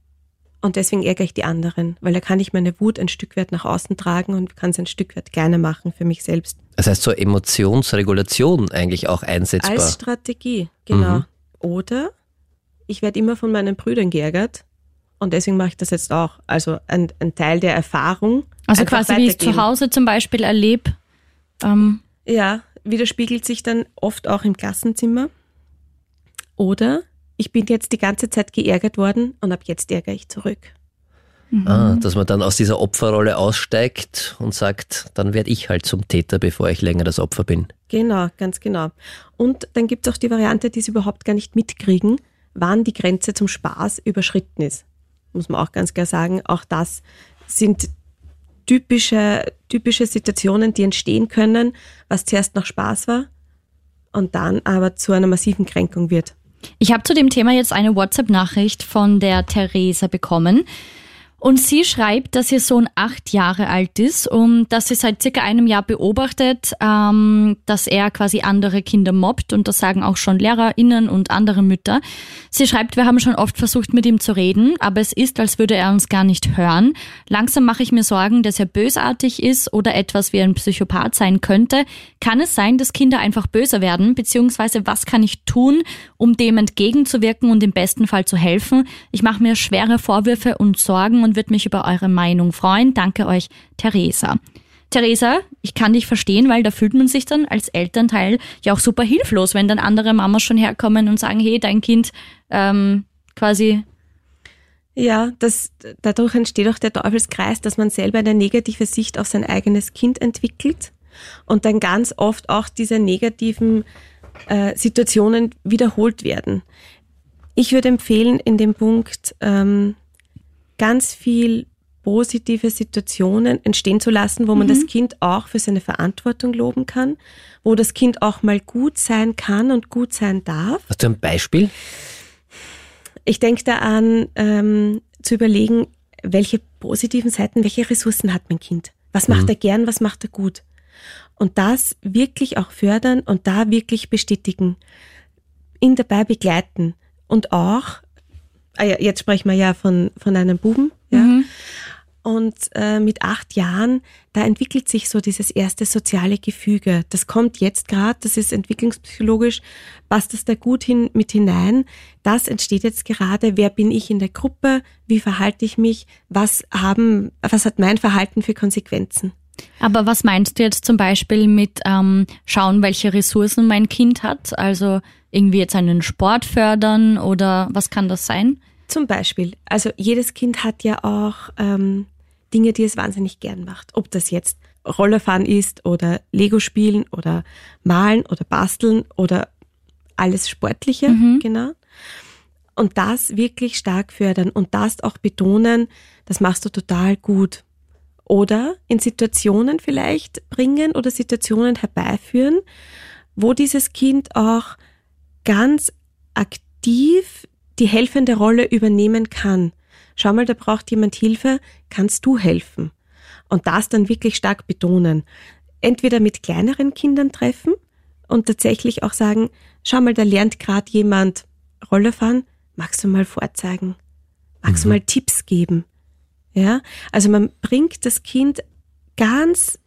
Und deswegen ärgere ich die anderen, weil da kann ich meine Wut ein Stück weit nach außen tragen und kann es ein Stück weit kleiner machen für mich selbst. Das heißt, so Emotionsregulation eigentlich auch einsetzbar. Als Strategie, genau. Mhm. Oder ich werde immer von meinen Brüdern geärgert und deswegen mache ich das jetzt auch. Also ein, ein Teil der Erfahrung. Also quasi wie ich zu Hause zum Beispiel erlebe. Ähm. Ja, widerspiegelt sich dann oft auch im Klassenzimmer. Oder ich bin jetzt die ganze Zeit geärgert worden und ab jetzt ärgere ich zurück. Mhm. Ah, dass man dann aus dieser Opferrolle aussteigt und sagt, dann werde ich halt zum Täter, bevor ich länger das Opfer bin. Genau, ganz genau. Und dann gibt es auch die Variante, die sie überhaupt gar nicht mitkriegen, wann die Grenze zum Spaß überschritten ist. Muss man auch ganz klar sagen. Auch das sind typische, typische Situationen, die entstehen können, was zuerst noch Spaß war und dann aber zu einer massiven Kränkung wird. Ich habe zu dem Thema jetzt eine WhatsApp-Nachricht von der Theresa bekommen. Und sie schreibt, dass ihr Sohn acht Jahre alt ist und dass sie seit circa einem Jahr beobachtet, ähm, dass er quasi andere Kinder mobbt und das sagen auch schon LehrerInnen und andere Mütter. Sie schreibt, wir haben schon oft versucht mit ihm zu reden, aber es ist, als würde er uns gar nicht hören. Langsam mache ich mir Sorgen, dass er bösartig ist oder etwas wie ein Psychopath sein könnte. Kann es sein, dass Kinder einfach böser werden? Beziehungsweise was kann ich tun, um dem entgegenzuwirken und im besten Fall zu helfen? Ich mache mir schwere Vorwürfe und Sorgen und und würde mich über eure Meinung freuen. Danke euch, Theresa. Theresa, ich kann dich verstehen, weil da fühlt man sich dann als Elternteil ja auch super hilflos, wenn dann andere Mamas schon herkommen und sagen, hey, dein Kind ähm, quasi. Ja, das, dadurch entsteht auch der Teufelskreis, dass man selber eine negative Sicht auf sein eigenes Kind entwickelt und dann ganz oft auch diese negativen äh, Situationen wiederholt werden. Ich würde empfehlen, in dem Punkt ähm, ganz viel positive Situationen entstehen zu lassen, wo man mhm. das Kind auch für seine Verantwortung loben kann, wo das Kind auch mal gut sein kann und gut sein darf. Hast du ein Beispiel? Ich denke da an, ähm, zu überlegen, welche positiven Seiten, welche Ressourcen hat mein Kind? Was macht mhm. er gern, was macht er gut? Und das wirklich auch fördern und da wirklich bestätigen, ihn dabei begleiten und auch ah ja, jetzt sprechen wir ja von, von einem Buben, ja. Mhm. Und äh, mit acht Jahren, da entwickelt sich so dieses erste soziale Gefüge. Das kommt jetzt gerade, das ist entwicklungspsychologisch, passt das da gut hin mit hinein. Das entsteht jetzt gerade. Wer bin ich in der Gruppe? Wie verhalte ich mich? Was haben, was hat mein Verhalten für Konsequenzen? Aber was meinst du jetzt zum Beispiel mit ähm, schauen, welche Ressourcen mein Kind hat? Also irgendwie jetzt einen Sport fördern oder was kann das sein? Zum Beispiel. Also jedes Kind hat ja auch ähm, Dinge, die es wahnsinnig gern macht. Ob das jetzt Rollerfahren ist oder Lego spielen oder malen oder basteln oder alles Sportliche, mhm. genau. Und das wirklich stark fördern und das auch betonen, das machst du total gut. Oder in Situationen vielleicht bringen oder Situationen herbeiführen, wo dieses Kind auch ganz aktiv die helfende Rolle übernehmen kann. Schau mal, da braucht jemand Hilfe, kannst du helfen? Und das dann wirklich stark betonen. Entweder mit kleineren Kindern treffen und tatsächlich auch sagen, schau mal, da lernt gerade jemand Rolle fahren, magst du mal vorzeigen? Magst mhm. du mal Tipps geben? Ja, also man bringt das Kind ganz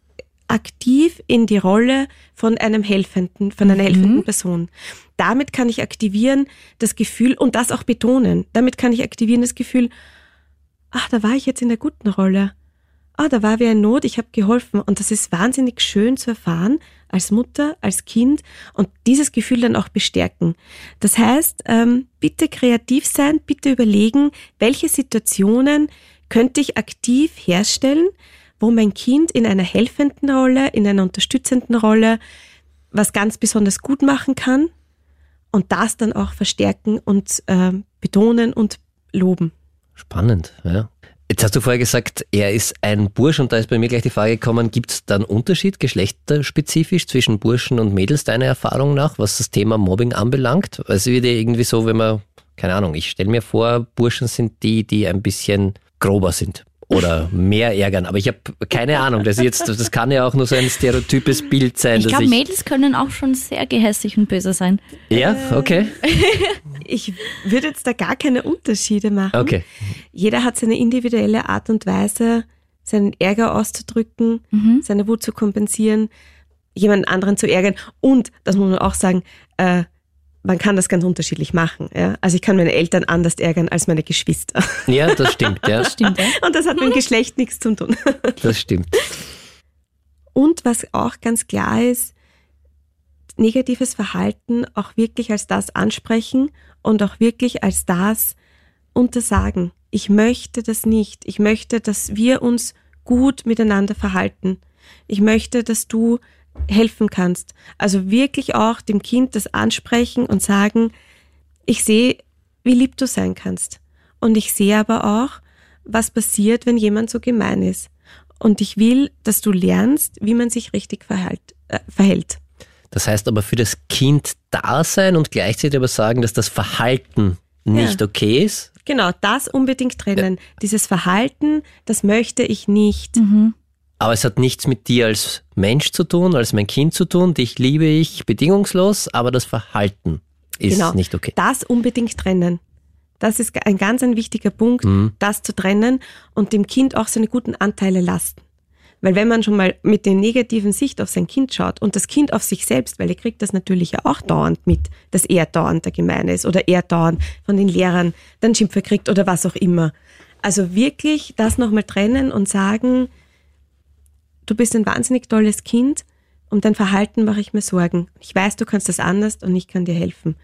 aktiv in die Rolle von einem helfenden, von einer mhm. helfenden Person. Damit kann ich aktivieren das Gefühl und das auch betonen. Damit kann ich aktivieren das Gefühl, ach, da war ich jetzt in der guten Rolle. Ah, da war wer in Not, ich habe geholfen. Und das ist wahnsinnig schön zu erfahren, als Mutter, als Kind und dieses Gefühl dann auch bestärken. Das heißt, ähm, bitte kreativ sein, bitte überlegen, welche Situationen könnte ich aktiv herstellen, wo mein Kind in einer helfenden Rolle, in einer unterstützenden Rolle was ganz besonders gut machen kann und das dann auch verstärken und äh, betonen und loben. Spannend, ja. Jetzt hast du vorher gesagt, er ist ein Bursch und da ist bei mir gleich die Frage gekommen, gibt es da einen Unterschied geschlechterspezifisch zwischen Burschen und Mädels deiner Erfahrung nach, was das Thema Mobbing anbelangt? Es wird ja irgendwie so, wenn man, keine Ahnung, ich stelle mir vor, Burschen sind die, die ein bisschen grober sind oder mehr ärgern. Aber ich habe keine Ahnung. Das, jetzt, das kann ja auch nur so ein stereotypes Bild sein. Ich glaube, Mädels können auch schon sehr gehässig und böse sein. Ja, okay. <laughs> ich würde jetzt da gar keine Unterschiede machen. Okay. Jeder hat seine individuelle Art und Weise, seinen Ärger auszudrücken, mhm. seine Wut zu kompensieren, jemanden anderen zu ärgern. Und, das muss man auch sagen, äh, man kann das ganz unterschiedlich machen. Ja? Also ich kann meine Eltern anders ärgern als meine Geschwister. Ja, das stimmt. Ja. Das stimmt ja. Und das hat mit dem Geschlecht nichts zu tun. Das stimmt. Und was auch ganz klar ist, negatives Verhalten auch wirklich als das ansprechen und auch wirklich als das untersagen. Ich möchte das nicht. Ich möchte, dass wir uns gut miteinander verhalten. Ich möchte, dass du helfen kannst. Also wirklich auch dem Kind das ansprechen und sagen, ich sehe, wie lieb du sein kannst. Und ich sehe aber auch, was passiert, wenn jemand so gemein ist. Und ich will, dass du lernst, wie man sich richtig verhält. Äh, verhält. Das heißt aber für das Kind da sein und gleichzeitig aber sagen, dass das Verhalten nicht ja. okay ist. Genau, das unbedingt trennen. Ja. Dieses Verhalten, das möchte ich nicht. Mhm. Aber es hat nichts mit dir als Mensch zu tun, als mein Kind zu tun. Dich liebe ich bedingungslos, aber das Verhalten ist genau. nicht okay. Das unbedingt trennen. Das ist ein ganz ein wichtiger Punkt, mhm. das zu trennen und dem Kind auch seine guten Anteile lassen. Weil wenn man schon mal mit der negativen Sicht auf sein Kind schaut und das Kind auf sich selbst, weil er kriegt das natürlich ja auch dauernd mit, dass er dauernd der Gemeine ist oder er dauernd von den Lehrern dann Schimpfer kriegt oder was auch immer. Also wirklich das nochmal trennen und sagen, du bist ein wahnsinnig tolles Kind, um dein Verhalten mache ich mir Sorgen. Ich weiß, du kannst das anders und ich kann dir helfen.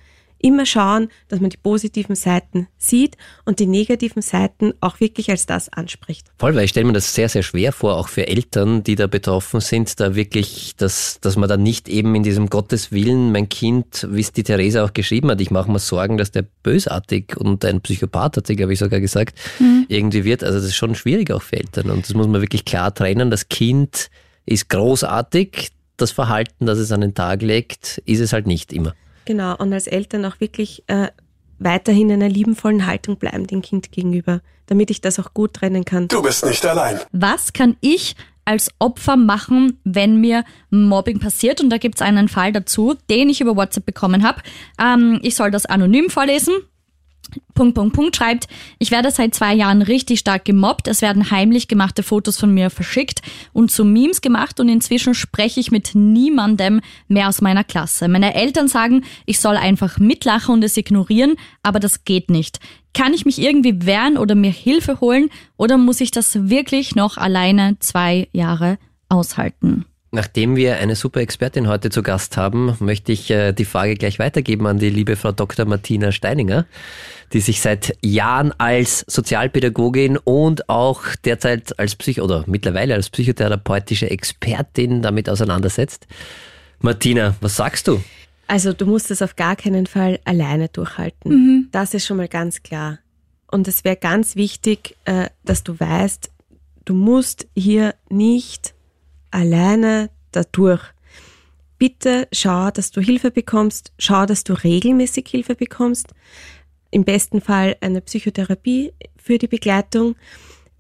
Immer schauen, dass man die positiven Seiten sieht und die negativen Seiten auch wirklich als das anspricht. Voll, weil ich stelle mir das sehr, sehr schwer vor, auch für Eltern, die da betroffen sind, da wirklich, dass, dass man da nicht eben in diesem Gotteswillen, mein Kind, wie es die Theresa auch geschrieben hat, ich mache mir Sorgen, dass der bösartig und ein Psychopath, hat sie, glaube ich, sogar gesagt, mhm. irgendwie wird. Also das ist schon schwierig auch für Eltern und das muss man wirklich klar trennen. Das Kind ist großartig, das Verhalten, das es an den Tag legt, ist es halt nicht immer. Genau, und als Eltern auch wirklich äh, weiterhin in einer liebenvollen Haltung bleiben dem Kind gegenüber, damit ich das auch gut trennen kann. Du bist nicht allein. Was kann ich als Opfer machen, wenn mir Mobbing passiert? Und da gibt es einen Fall dazu, den ich über WhatsApp bekommen habe. Ähm, ich soll das anonym vorlesen. Punkt, Punkt, Punkt schreibt, ich werde seit zwei Jahren richtig stark gemobbt. Es werden heimlich gemachte Fotos von mir verschickt und zu Memes gemacht und inzwischen spreche ich mit niemandem mehr aus meiner Klasse. Meine Eltern sagen, ich soll einfach mitlachen und es ignorieren, aber das geht nicht. Kann ich mich irgendwie wehren oder mir Hilfe holen oder muss ich das wirklich noch alleine zwei Jahre aushalten? Nachdem wir eine super Expertin heute zu Gast haben, möchte ich äh, die Frage gleich weitergeben an die liebe Frau Dr. Martina Steininger, die sich seit Jahren als Sozialpädagogin und auch derzeit als Psych oder mittlerweile als psychotherapeutische Expertin damit auseinandersetzt. Martina, was sagst du? Also du musst es auf gar keinen Fall alleine durchhalten. Das ist schon mal ganz klar. Und es wäre ganz wichtig, äh, dass du weißt, du musst hier nicht alleine dadurch. Bitte schau, dass du Hilfe bekommst, schau, dass du regelmäßig Hilfe bekommst. Im besten Fall eine Psychotherapie für die Begleitung.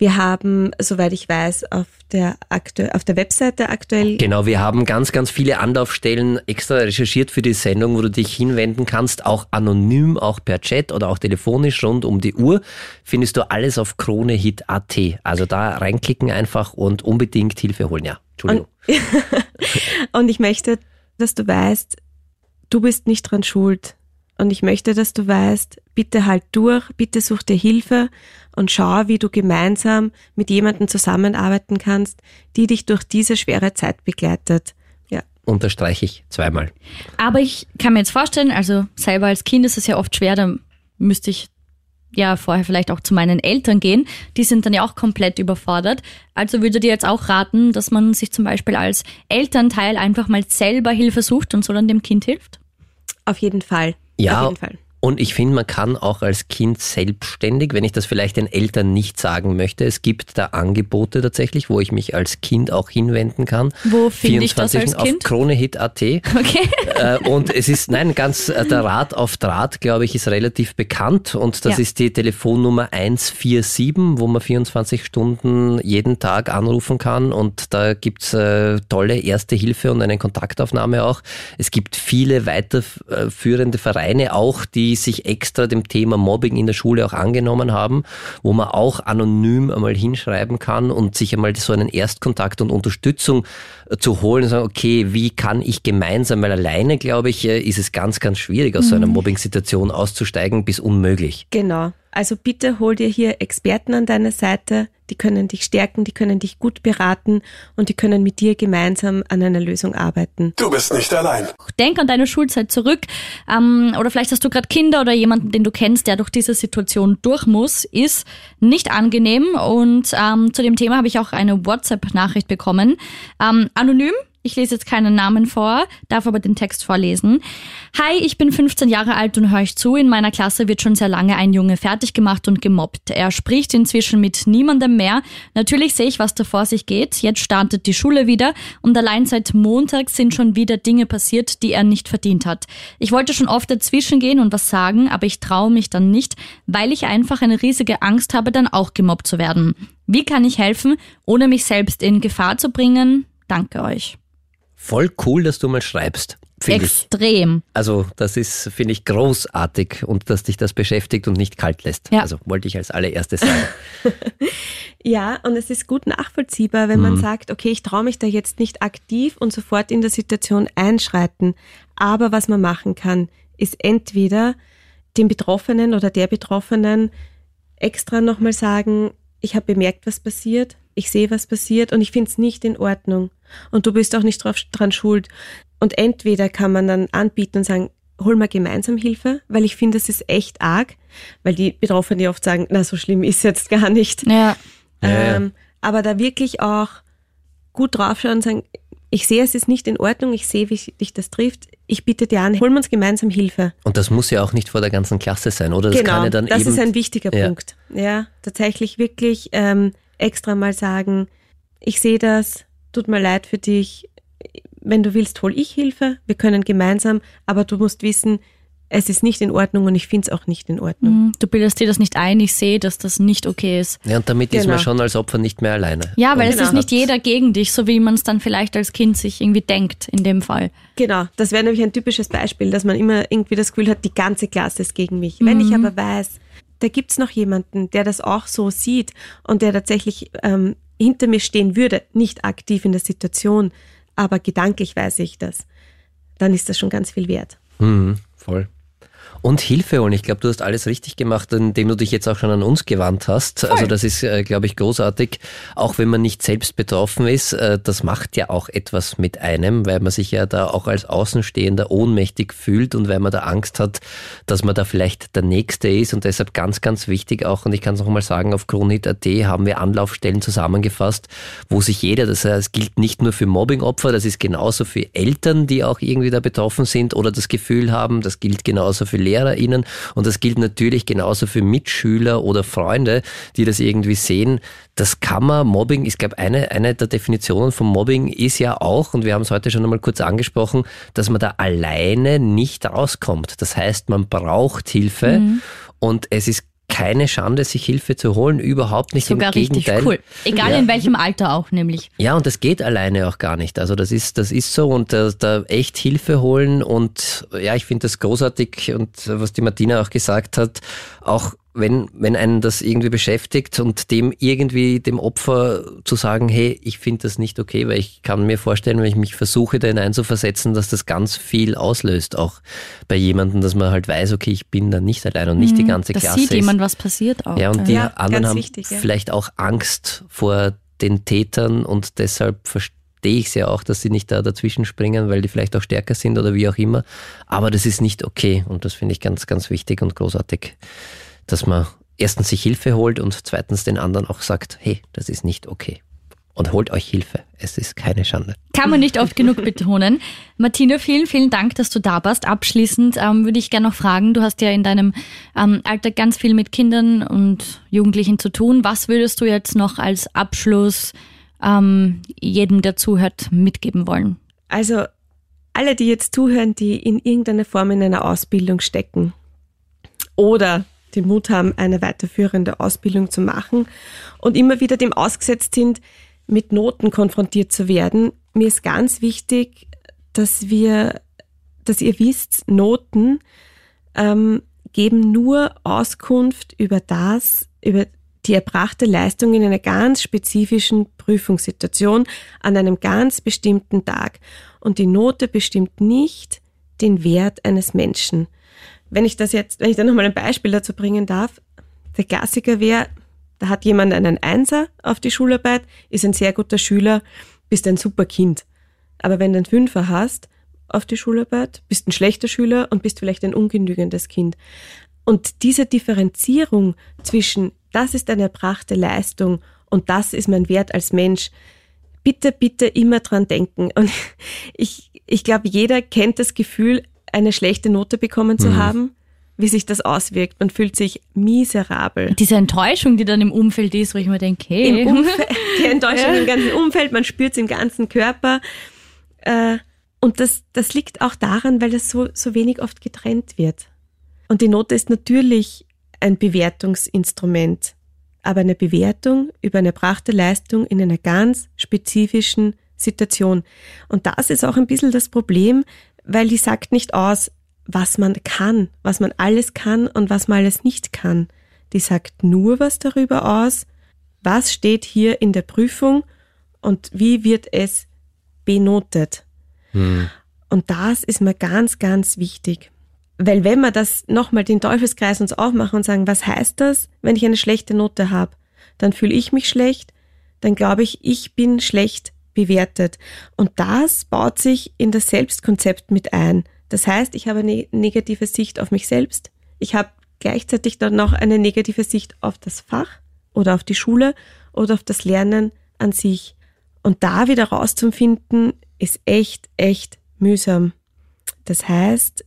Wir haben, soweit ich weiß, auf der, aktu auf der Webseite aktuell Genau, wir haben ganz, ganz viele Anlaufstellen extra recherchiert für die Sendung, wo du dich hinwenden kannst, auch anonym, auch per Chat oder auch telefonisch rund um die Uhr. Findest du alles auf kronehit.at. Also da reinklicken einfach und unbedingt Hilfe holen. Ja, Entschuldigung. Und <laughs> ich möchte, dass du weißt, du bist nicht dran schuld. Und ich möchte, dass du weißt, bitte halt durch, bitte such dir Hilfe und schau, wie du gemeinsam mit jemandem zusammenarbeiten kannst, die dich durch diese schwere Zeit begleitet. Ja. Unterstreiche ich zweimal. Aber ich kann mir jetzt vorstellen, also selber als Kind ist es ja oft schwer, da müsste ich ja vorher vielleicht auch zu meinen Eltern gehen. Die sind dann ja auch komplett überfordert. Also würde dir jetzt auch raten, dass man sich zum Beispiel als Elternteil einfach mal selber Hilfe sucht und so dann dem Kind hilft? Auf jeden Fall. Ja, Auf jeden Fall. Und ich finde, man kann auch als Kind selbstständig, wenn ich das vielleicht den Eltern nicht sagen möchte, es gibt da Angebote tatsächlich, wo ich mich als Kind auch hinwenden kann. Wo finde ich das als 24 Kind? Auf kronehit.at. Okay. Äh, und es ist, nein, ganz, äh, der Rat auf Draht, glaube ich, ist relativ bekannt und das Ja. ist die Telefonnummer 147, wo man 24 Stunden jeden Tag anrufen kann und da gibt's äh, tolle Erste Hilfe und eine Kontaktaufnahme auch. Es gibt viele weiterführende Vereine auch, die sich extra dem Thema Mobbing in der Schule auch angenommen haben, wo man auch anonym einmal hinschreiben kann und sich einmal so einen Erstkontakt und Unterstützung äh, zu holen und sagen, okay, wie kann ich gemeinsam, weil alleine, glaube ich, äh, ist es ganz, ganz schwierig, aus so einer Mobbing-Situation auszusteigen, bis unmöglich. Genau. Also bitte hol dir hier Experten an deine Seite, die können dich stärken, die können dich gut beraten und die können mit dir gemeinsam an einer Lösung arbeiten. Du bist nicht allein. Denk an deine Schulzeit zurück. Ähm, oder vielleicht hast du gerade Kinder oder jemanden, den du kennst, der durch diese Situation durch muss. Ist nicht angenehm. Und ähm, zu dem Thema habe ich auch eine WhatsApp-Nachricht bekommen. Ähm, anonym. Ich lese jetzt keinen Namen vor, darf aber den Text vorlesen. Hi, ich bin 15 Jahre alt und höre euch zu. In meiner Klasse wird schon sehr lange ein Junge fertig gemacht und gemobbt. Er spricht inzwischen mit niemandem mehr. Natürlich sehe ich, was da vor sich geht. Jetzt startet die Schule wieder und allein seit Montag sind schon wieder Dinge passiert, die er nicht verdient hat. Ich wollte schon oft dazwischen gehen und was sagen, aber ich traue mich dann nicht, weil ich einfach eine riesige Angst habe, dann auch gemobbt zu werden. Wie kann ich helfen, ohne mich selbst in Gefahr zu bringen? Danke euch. Voll cool, dass du mal schreibst, finde ich. Extrem. Also das ist, finde ich, großartig und dass dich das beschäftigt und nicht kalt lässt. Ja. Also wollte ich als allererstes sagen. <laughs> Ja, und es ist gut nachvollziehbar, wenn man sagt, okay, ich traue mich da jetzt nicht aktiv und sofort in der Situation einschreiten. Aber was man machen kann, ist entweder dem Betroffenen oder der Betroffenen extra nochmal sagen, ich habe bemerkt, was passiert, ich sehe, was passiert und ich finde es nicht in Ordnung. Und du bist auch nicht drauf, dran schuld. Und entweder kann man dann anbieten und sagen, hol mal gemeinsam Hilfe, weil ich finde, das ist echt arg, weil die Betroffenen ja oft sagen, na, so schlimm ist jetzt gar nicht. Ja. Ja, ja. Ähm, aber da wirklich auch gut draufschauen und sagen, ich sehe, es ist nicht in Ordnung, ich sehe, wie dich das trifft, ich bitte dir an, holen wir uns gemeinsam Hilfe. Und das muss ja auch nicht vor der ganzen Klasse sein, oder? Das genau, kann ja dann das eben ist ein wichtiger Ja. Punkt. Ja, tatsächlich wirklich ähm, extra mal sagen, ich sehe das, tut mir leid für dich, wenn du willst, hol ich Hilfe, wir können gemeinsam, aber du musst wissen, es ist nicht in Ordnung und ich finde es auch nicht in Ordnung. Mhm. Du bildest dir das nicht ein, ich sehe, dass das nicht okay ist. Ja, und damit ist Genau. man schon als Opfer nicht mehr alleine. Ja, weil und es ist Genau. nicht jeder gegen dich, so wie man es dann vielleicht als Kind sich irgendwie denkt, in dem Fall. Genau, das wäre nämlich ein typisches Beispiel, dass man immer irgendwie das Gefühl hat, die ganze Klasse ist gegen mich. Wenn ich aber weiß, da gibt's noch jemanden, der das auch so sieht und der tatsächlich ähm, hinter mir stehen würde, nicht aktiv in der Situation, aber gedanklich weiß ich das, dann ist das schon ganz viel wert. Mhm, voll. Und Hilfe holen. Ich glaube, du hast alles richtig gemacht, indem du dich jetzt auch schon an uns gewandt hast. Voll. Also das ist, äh, glaube ich, großartig. Auch wenn man nicht selbst betroffen ist, äh, das macht ja auch etwas mit einem, weil man sich ja da auch als Außenstehender ohnmächtig fühlt und weil man da Angst hat, dass man da vielleicht der Nächste ist. Und deshalb ganz, ganz wichtig auch, und ich kann es noch mal sagen, auf Kronit.at haben wir Anlaufstellen zusammengefasst, wo sich jeder, das heißt, es gilt nicht nur für Mobbingopfer, das ist genauso für Eltern, die auch irgendwie da betroffen sind oder das Gefühl haben, das gilt genauso für LehrerInnen und das gilt natürlich genauso für Mitschüler oder Freunde, die das irgendwie sehen. Das kann man, Mobbing, ich glaube, eine, eine der Definitionen von Mobbing ist ja auch, und wir haben es heute schon einmal kurz angesprochen, dass man da alleine nicht rauskommt. Das heißt, man braucht Hilfe und es ist keine Schande, sich Hilfe zu holen, überhaupt nicht. Sogar Im richtig Gegenteil. cool. Egal Ja. in welchem Alter auch, nämlich. Ja, und das geht alleine auch gar nicht. Also das ist, das ist so und da, da echt Hilfe holen und ja, ich finde das großartig und was die Martina auch gesagt hat, auch wenn, wenn einen das irgendwie beschäftigt und dem irgendwie dem Opfer zu sagen, hey, ich finde das nicht okay, weil ich kann mir vorstellen, wenn ich mich versuche, da hineinzuversetzen, dass das ganz viel auslöst, auch bei jemandem, dass man halt weiß, okay, ich bin da nicht allein und nicht die ganze Da Klasse. sieht ist- jemand, was passiert auch. ja, und die Ja, anderen haben wichtig, ja. vielleicht auch Angst vor den Tätern und deshalb verstehe ich es ja auch, dass sie nicht da dazwischen springen, weil die vielleicht auch stärker sind oder wie auch immer. Aber das ist nicht okay und das finde ich ganz, ganz wichtig und großartig, dass man erstens sich Hilfe holt und zweitens den anderen auch sagt, hey, das ist nicht okay. Und holt euch Hilfe. Es ist keine Schande. Kann man nicht oft genug betonen. Martina, vielen, vielen Dank, dass du da warst. Abschließend ähm, würde ich gerne noch fragen, du hast ja in deinem ähm, Alter ganz viel mit Kindern und Jugendlichen zu tun. Was würdest du jetzt noch als Abschluss ähm, jedem, der zuhört, mitgeben wollen? Also alle, die jetzt zuhören, die in irgendeiner Form in einer Ausbildung stecken oder den Mut haben, eine weiterführende Ausbildung zu machen und immer wieder dem ausgesetzt sind, mit Noten konfrontiert zu werden. Mir ist ganz wichtig, dass wir, dass ihr wisst, Noten ähm, geben nur Auskunft über das, über die erbrachte Leistung in einer ganz spezifischen Prüfungssituation an einem ganz bestimmten Tag. Und die Note bestimmt nicht den Wert eines Menschen. Wenn ich das jetzt, wenn ich da nochmal ein Beispiel dazu bringen darf, der Klassiker wäre, da hat jemand einen Einser auf die Schularbeit, ist ein sehr guter Schüler, bist ein super Kind. Aber wenn du einen Fünfer hast auf die Schularbeit, bist ein schlechter Schüler und bist vielleicht ein ungenügendes Kind. Und diese Differenzierung zwischen, das ist eine erbrachte Leistung und das ist mein Wert als Mensch, bitte, bitte immer dran denken. Und <laughs> ich, ich glaube, jeder kennt das Gefühl, eine schlechte Note bekommen zu haben, wie sich das auswirkt. Man fühlt sich miserabel. Diese Enttäuschung, die dann im Umfeld ist, wo ich mir denke, hey, Im <laughs> Umfeld, die Enttäuschung im ganzen Umfeld, man spürt es im ganzen Körper. Äh, und das, das liegt auch daran, weil das so, so wenig oft getrennt wird. Und die Note ist natürlich ein Bewertungsinstrument, aber eine Bewertung über eine erbrachte Leistung in einer ganz spezifischen Situation. Und das ist auch ein bisschen das Problem, weil die sagt nicht aus, was man kann, was man alles kann und was man alles nicht kann. Die sagt nur was darüber aus, was steht hier in der Prüfung und wie wird es benotet. Und das ist mir ganz, ganz wichtig. Weil wenn wir das nochmal den Teufelskreis uns aufmachen und sagen, was heißt das, wenn ich eine schlechte Note habe, dann fühle ich mich schlecht, dann glaube ich, ich bin schlecht bewertet. Und das baut sich in das Selbstkonzept mit ein. Das heißt, ich habe eine negative Sicht auf mich selbst. Ich habe gleichzeitig dann noch eine negative Sicht auf das Fach oder auf die Schule oder auf das Lernen an sich. Und da wieder rauszufinden, ist echt, echt mühsam. Das heißt,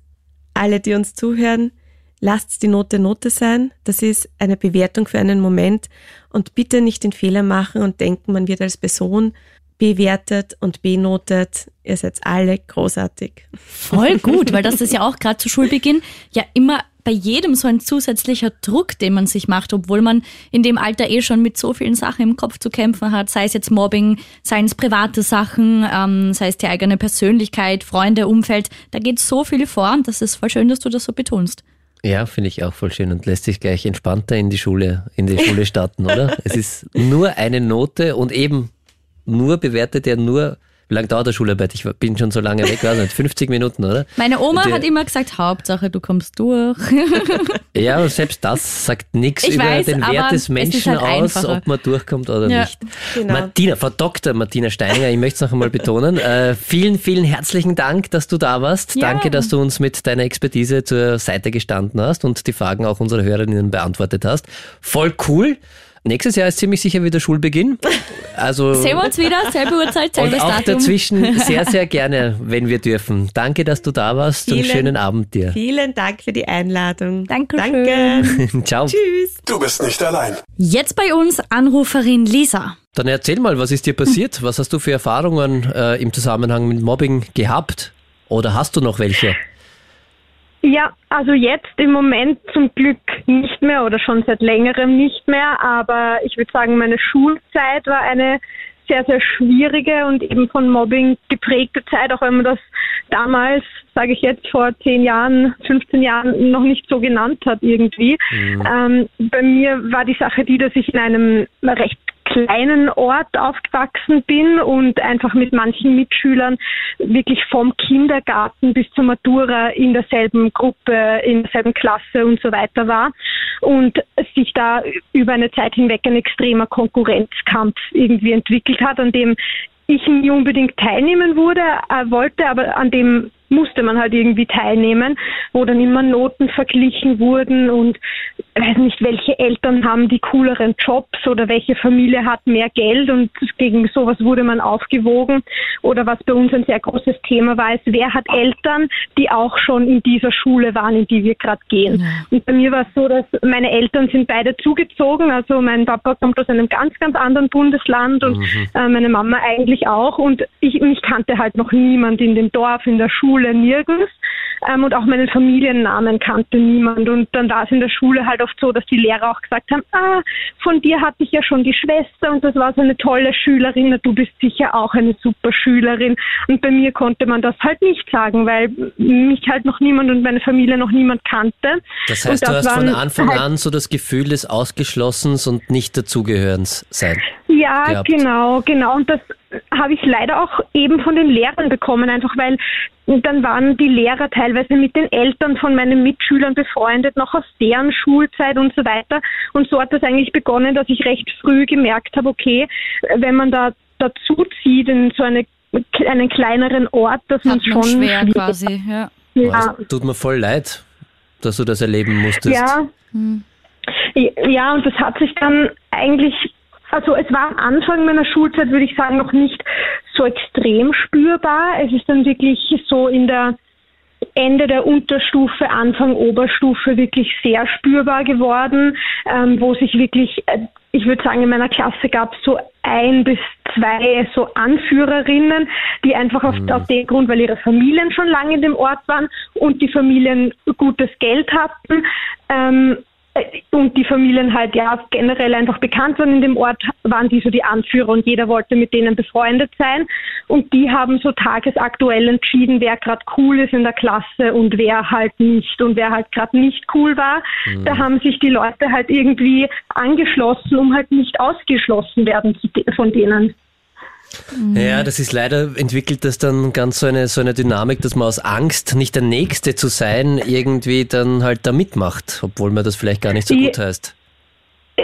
alle, die uns zuhören, lasst die Note Note sein. Das ist eine Bewertung für einen Moment. Und bitte nicht den Fehler machen und denken, man wird als Person bewertet und benotet. Ihr seid alle großartig. Voll gut, weil das ist ja auch gerade zu Schulbeginn ja immer bei jedem so ein zusätzlicher Druck, den man sich macht, obwohl man in dem Alter eh schon mit so vielen Sachen im Kopf zu kämpfen hat, sei es jetzt Mobbing, seien es private Sachen, ähm, sei es die eigene Persönlichkeit, Freunde, Umfeld. Da geht so viel vor und das ist voll schön, dass du das so betonst. Ja, finde ich auch voll schön und lässt sich gleich entspannter in die Schule, in die Schule starten, oder? Es ist nur eine Note und eben nur bewertet er nur Wie lange dauert der Schularbeit? Ich bin schon so lange weg, weiß nicht, 50 Minuten, oder? Meine Oma Die- hat immer gesagt, Hauptsache du kommst durch. <laughs> Ja, aber selbst das <laughs> sagt nichts Ich über weiß, den Wert des Menschen halt aus, einfacher. ob man durchkommt oder Ja, nicht. genau. Martina, Frau Dr. Martina Steininger, ich möchte es noch einmal betonen. Äh, vielen, vielen herzlichen Dank, dass du da warst. Ja. Danke, dass du uns mit deiner Expertise zur Seite gestanden hast und die Fragen auch unserer Hörerinnen beantwortet hast. Voll cool. Nächstes Jahr ist ziemlich sicher wieder Schulbeginn. Also <laughs> Sehen wir uns wieder, selbe Uhrzeit, und selbes auch Datum. dazwischen <laughs> sehr, sehr gerne, wenn wir dürfen. Danke, dass du da warst und Vielen- schönen Abend dir. Vielen Dank für die Einladung. Dankeschön. Danke. <laughs> Ciao. Tschüss. Du bist nicht allein. Jetzt bei uns Anruferin Lisa. Dann erzähl mal, was ist dir passiert? Was hast du für Erfahrungen äh, im Zusammenhang mit Mobbing gehabt? Oder hast du noch welche? Ja, also jetzt im Moment zum Glück nicht mehr oder schon seit längerem nicht mehr, aber ich würde sagen, meine Schulzeit war eine sehr, sehr schwierige und eben von Mobbing geprägte Zeit, auch wenn man das damals, sage ich jetzt, vor 10 Jahren, 15 Jahren noch nicht so genannt hat irgendwie. Ähm, bei mir war die Sache die, dass ich in einem recht kleinen Ort aufgewachsen bin und einfach mit manchen Mitschülern wirklich vom Kindergarten bis zur Matura in derselben Gruppe, in derselben Klasse und so weiter war und sich da über eine Zeit hinweg ein extremer Konkurrenzkampf irgendwie entwickelt hat, an dem ich nie unbedingt teilnehmen wurde, äh, wollte, aber an dem musste man halt irgendwie teilnehmen, wo dann immer Noten verglichen wurden und weiß nicht, welche Eltern haben die cooleren Jobs oder welche Familie hat mehr Geld und gegen sowas wurde man aufgewogen. Oder was bei uns ein sehr großes Thema war, ist, wer hat Eltern, die auch schon in dieser Schule waren, in die wir gerade gehen. Und bei mir war es so, dass meine Eltern sind beide zugezogen. Also mein Papa kommt aus einem ganz, ganz anderen Bundesland und äh, meine Mama eigentlich auch. Und ich mich kannte halt noch niemand in dem Dorf, in der Schule, nirgends. Ähm, und auch meinen Familiennamen kannte niemand. Und dann war es in der Schule halt oft so, dass die Lehrer auch gesagt haben, ah, von dir hatte ich ja schon die Schwester und das war so eine tolle Schülerin, du bist sicher auch eine super Schülerin. Und bei mir konnte man das halt nicht sagen, weil mich halt noch niemand und meine Familie noch niemand kannte. Das heißt, und du hast von Anfang halt an so das Gefühl des Ausgeschlossens und nicht dazugehörens sein. Ja, gehabt. genau, genau. Und das habe ich leider auch eben von den Lehrern bekommen, einfach weil dann waren die Lehrer teilweise mit den Eltern von meinen Mitschülern befreundet, noch aus deren Schulzeit und so weiter. Und so hat das eigentlich begonnen, dass ich recht früh gemerkt habe, okay, wenn man da dazu zieht in so eine, einen kleineren Ort, dass man schon schwer quasi, ja. Ja, Es tut mir voll leid, dass du das erleben musstest. Ja. Ja, und das hat sich dann eigentlich, also es war am Anfang meiner Schulzeit, würde ich sagen, noch nicht so extrem spürbar. Es ist dann wirklich so in der Ende der Unterstufe, Anfang Oberstufe wirklich sehr spürbar geworden, ähm, wo sich wirklich, äh, ich würde sagen, in meiner Klasse gab es so ein bis zwei so Anführerinnen, die einfach auf, aus dem Grund, weil ihre Familien schon lange in dem Ort waren und die Familien gutes Geld hatten, ähm, und die Familien halt ja generell einfach bekannt waren in dem Ort, waren die so die Anführer und jeder wollte mit denen befreundet sein. Und die haben so tagesaktuell entschieden, wer gerade cool ist in der Klasse und wer halt nicht und wer halt gerade nicht cool war. Da haben sich die Leute halt irgendwie angeschlossen, um halt nicht ausgeschlossen werden von denen. Ja, das ist leider entwickelt das dann ganz so eine, so eine Dynamik, dass man aus Angst, nicht der Nächste zu sein, irgendwie dann halt da mitmacht, obwohl man das vielleicht gar nicht so gut heißt.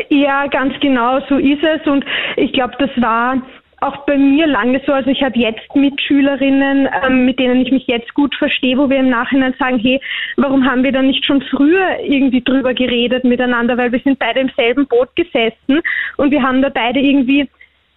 Ja, ganz genau, so ist es. Und ich glaube, das war auch bei mir lange so. Also ich habe jetzt Mitschülerinnen, ähm, mit denen ich mich jetzt gut verstehe, wo wir im Nachhinein sagen, hey, warum haben wir da nicht schon früher irgendwie drüber geredet miteinander, weil wir sind beide im selben Boot gesessen und wir haben da beide irgendwie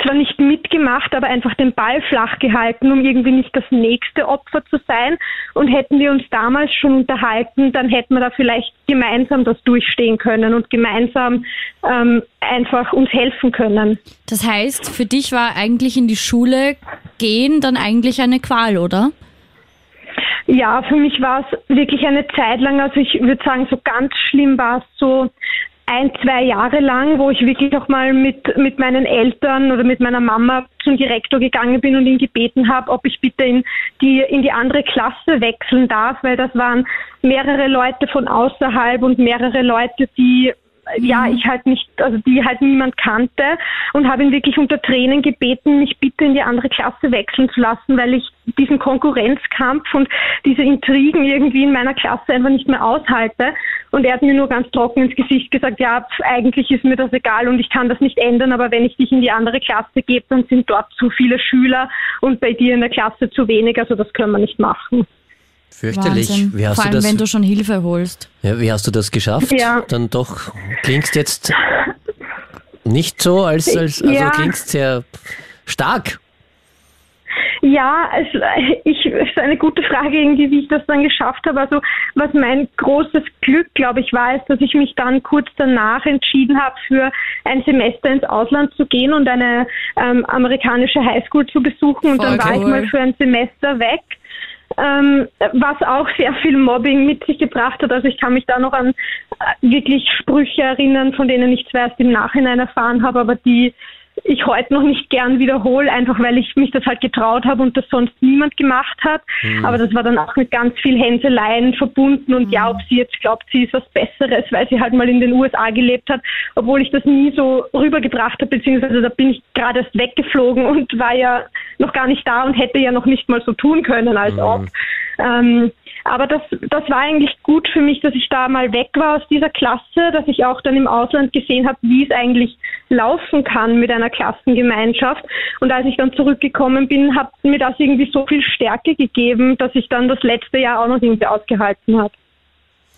zwar nicht mitgemacht, aber einfach den Ball flach gehalten, um irgendwie nicht das nächste Opfer zu sein. Und hätten wir uns damals schon unterhalten, dann hätten wir da vielleicht gemeinsam das durchstehen können und gemeinsam ähm, einfach uns helfen können. Das heißt, für dich war eigentlich in die Schule gehen dann eigentlich eine Qual, oder? Ja, für mich war es wirklich eine Zeit lang, also ich würde sagen, so ganz schlimm war es so ein, zwei Jahre lang, wo ich wirklich auch mal mit, mit meinen Eltern oder mit meiner Mama zum Direktor gegangen bin und ihn gebeten habe, ob ich bitte in die, in die andere Klasse wechseln darf, weil das waren mehrere Leute von außerhalb und mehrere Leute, die ja, ich halt nicht, also die halt niemand kannte und habe ihn wirklich unter Tränen gebeten, mich bitte in die andere Klasse wechseln zu lassen, weil ich diesen Konkurrenzkampf und diese Intrigen irgendwie in meiner Klasse einfach nicht mehr aushalte. Und er hat mir nur ganz trocken ins Gesicht gesagt, ja, eigentlich ist mir das egal und ich kann das nicht ändern, aber wenn ich dich in die andere Klasse gebe, dann sind dort zu viele Schüler und bei dir in der Klasse zu wenig, also das können wir nicht machen. Fürchterlich. Wahnsinn. Wie hast Vor du allem, das, wenn du schon Hilfe holst. ja, wie hast du das geschafft? Ja. Dann doch klingst jetzt nicht so, als, als also Ja. klingst sehr stark. Ja, es, ich, es ist eine gute Frage irgendwie, wie ich das dann geschafft habe. Also was mein großes Glück, glaube ich, war, ist, dass ich mich dann kurz danach entschieden habe, für ein Semester ins Ausland zu gehen und eine ähm, amerikanische Highschool zu besuchen. Und Voll dann war ich cool. mal für ein Semester weg. Ähm, was auch sehr viel Mobbing mit sich gebracht hat. Also ich kann mich da noch an äh, wirklich Sprüche erinnern, von denen ich zwar erst im Nachhinein erfahren habe, aber die ich heute noch nicht gern wiederhole, einfach weil ich mich das halt getraut habe und das sonst niemand gemacht hat. Aber das war dann auch mit ganz viel Hänseleien verbunden und ja, ob sie jetzt glaubt, sie ist was Besseres, weil sie halt mal in den USA gelebt hat, obwohl ich das nie so rübergebracht habe, beziehungsweise da bin ich gerade erst weggeflogen und war ja noch gar nicht da und hätte ja noch nicht mal so tun können, als ob. Ähm, aber das, das war eigentlich gut für mich, dass ich da mal weg war aus dieser Klasse, dass ich auch dann im Ausland gesehen habe, wie es eigentlich laufen kann mit einer Klassengemeinschaft. Und als ich dann zurückgekommen bin, hat mir das irgendwie so viel Stärke gegeben, dass ich dann das letzte Jahr auch noch irgendwie ausgehalten habe.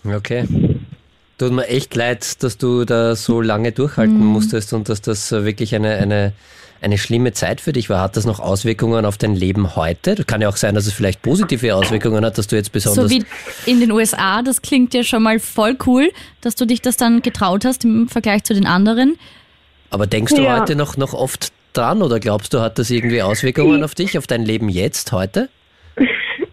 Okay. Tut mir echt leid, dass du da so lange durchhalten musstest und dass das äh, wirklich eine, eine, eine schlimme Zeit für dich war. Hat das noch Auswirkungen auf dein Leben heute? Das kann ja auch sein, dass es vielleicht positive Auswirkungen hat, dass du jetzt besonders... So wie in den USA, das klingt ja schon mal voll cool, dass du dich das dann getraut hast im Vergleich zu den anderen. Aber denkst du Ja. heute noch, noch oft dran oder glaubst du, hat das irgendwie Auswirkungen auf dich, auf dein Leben jetzt, heute?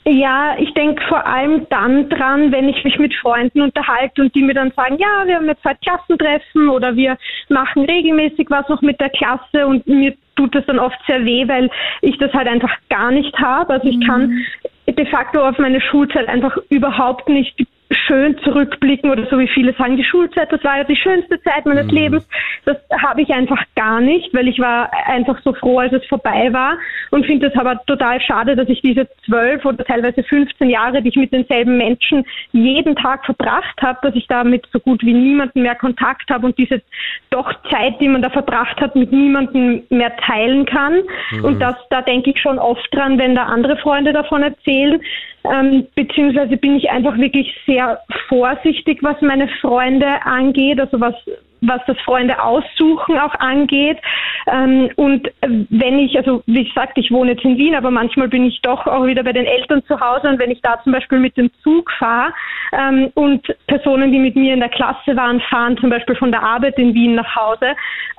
Ja, ich denke vor allem dann dran, wenn ich mich mit Freunden unterhalte und die mir dann sagen, ja, wir haben jetzt halt Klassentreffen oder wir machen regelmäßig was noch mit der Klasse und mir tut das dann oft sehr weh, weil ich das halt einfach gar nicht habe. Also ich kann de facto auf meine Schulzeit einfach überhaupt nicht schön zurückblicken oder so wie viele sagen, die Schulzeit, das war ja die schönste Zeit meines Lebens. Das habe ich einfach gar nicht, weil ich war einfach so froh, als es vorbei war und finde es aber total schade, dass ich diese zwölf oder teilweise 15 Jahre, die ich mit denselben Menschen jeden Tag verbracht habe, dass ich damit so gut wie niemanden mehr Kontakt habe und diese doch Zeit, die man da verbracht hat, mit niemandem mehr teilen kann. Und das, da denke ich schon oft dran, wenn da andere Freunde davon erzählen. Ähm, beziehungsweise bin ich einfach wirklich sehr vorsichtig, was meine Freunde angeht, also was was das Freunde aussuchen auch angeht. Ähm, und wenn ich, also wie gesagt, ich wohne jetzt in Wien, aber manchmal bin ich doch auch wieder bei den Eltern zu Hause und wenn ich da zum Beispiel mit dem Zug fahre ähm, und Personen, die mit mir in der Klasse waren, fahren zum Beispiel von der Arbeit in Wien nach Hause,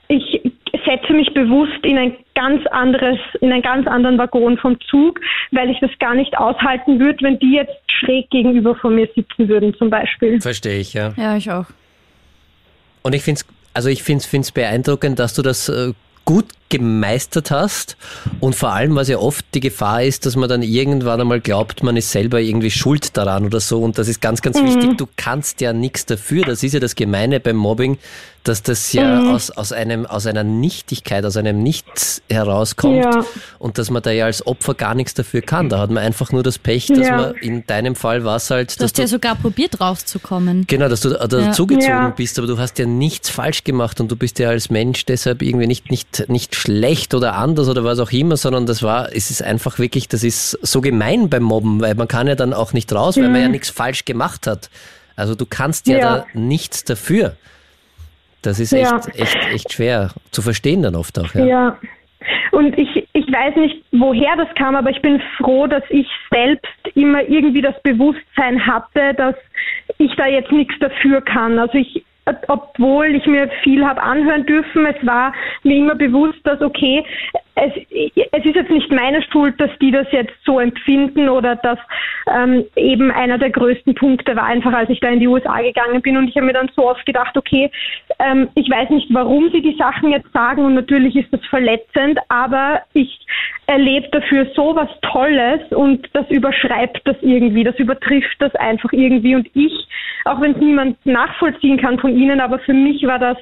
ich setze mich bewusst in ein ganz anderes, in einen ganz anderen Waggon vom Zug, weil ich das gar nicht aushalten würde, wenn die jetzt schräg gegenüber von mir sitzen würden zum Beispiel. Verstehe ich, ja. Ja, ich auch. Und ich finde es also ich find's, find's beeindruckend, dass du das äh, gut gemeistert hast und vor allem, was ja oft die Gefahr ist, dass man dann irgendwann einmal glaubt, man ist selber irgendwie schuld daran oder so und das ist ganz, ganz wichtig, du kannst ja nichts dafür, das ist ja das Gemeine beim Mobbing, dass das ja aus, aus, einem, aus einer Nichtigkeit, aus einem Nichts herauskommt Ja. und dass man da ja als Opfer gar nichts dafür kann, da hat man einfach nur das Pech, dass Ja. man in deinem Fall war es halt, Du dass hast ja sogar probiert rauszukommen. Genau, dass du dazugezogen Ja. bist, aber du hast ja nichts falsch gemacht und du bist ja als Mensch deshalb irgendwie nicht, nicht, nicht schlecht oder anders oder was auch immer, sondern das war, es ist einfach wirklich, das ist so gemein beim Mobben, weil man kann ja dann auch nicht raus, weil man ja nichts falsch gemacht hat. Also du kannst ja, Ja. da nichts dafür. Das ist Ja. echt, echt, echt schwer zu verstehen dann oft auch. Ja. Ja. Und ich, ich weiß nicht, woher das kam, aber ich bin froh, dass ich selbst immer irgendwie das Bewusstsein hatte, dass ich da jetzt nichts dafür kann. Also ich, obwohl ich mir viel habe anhören dürfen, es war mir immer bewusst, dass okay, es, es ist jetzt nicht meine Schuld, dass die das jetzt so empfinden oder dass ähm, eben einer der größten Punkte war einfach, als ich da in die USA gegangen bin und ich habe mir dann so oft gedacht, okay, ähm, ich weiß nicht, warum sie die Sachen jetzt sagen und natürlich ist das verletzend, aber ich erlebe dafür so was Tolles und das überschreibt das irgendwie, das übertrifft das einfach irgendwie und ich, auch wenn es niemand nachvollziehen kann von Ihnen, aber für mich war das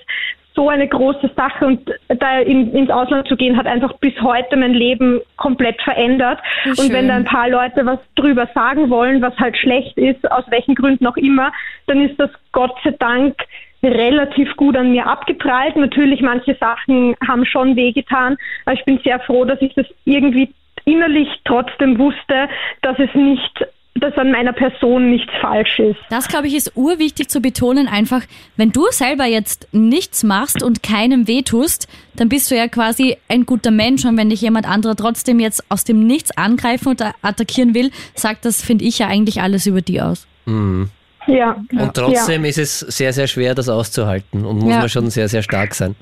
so eine große Sache und da in, ins Ausland zu gehen hat einfach bis heute mein Leben komplett verändert. Und wenn da ein paar Leute was drüber sagen wollen, was halt schlecht ist, aus welchen Gründen auch immer, dann ist das Gott sei Dank relativ gut an mir abgeprallt. Natürlich, manche Sachen haben schon wehgetan, aber ich bin sehr froh, dass ich das irgendwie innerlich trotzdem wusste, dass es nicht dass an meiner Person nichts falsch ist. Das, glaube ich, ist urwichtig zu betonen, einfach, wenn du selber jetzt nichts machst und keinem wehtust, dann bist du ja quasi ein guter Mensch und wenn dich jemand anderer trotzdem jetzt aus dem Nichts angreifen und attackieren will, sagt das, finde ich ja eigentlich alles über die aus. Mhm. Ja. Und trotzdem ja. ist es sehr, sehr schwer, das auszuhalten und muss ja. man schon sehr, sehr stark sein.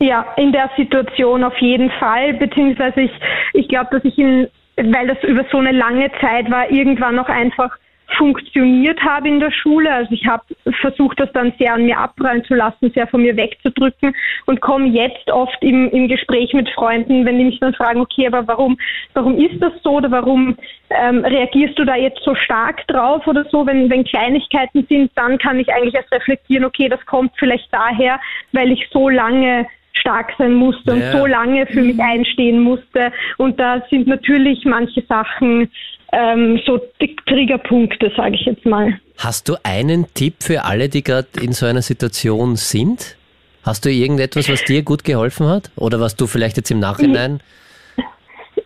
Ja, in der Situation auf jeden Fall, beziehungsweise ich, ich glaube, dass ich in weil das über so eine lange Zeit war, irgendwann noch einfach funktioniert habe in der Schule. Also ich habe versucht, das dann sehr an mir abprallen zu lassen, sehr von mir wegzudrücken und komme jetzt oft im, im Gespräch mit Freunden, wenn die mich dann fragen, okay, aber warum, warum ist das so oder warum ähm, reagierst du da jetzt so stark drauf oder so, wenn, wenn Kleinigkeiten sind, dann kann ich eigentlich erst reflektieren, okay, das kommt vielleicht daher, weil ich so lange stark sein musste und so lange für mich einstehen musste. Und da sind natürlich manche Sachen ähm, so Triggerpunkte, sage ich jetzt mal. Hast du einen Tipp für alle, die gerade in so einer Situation sind? Hast du irgendetwas, was dir gut geholfen hat? Oder was du vielleicht jetzt im Nachhinein?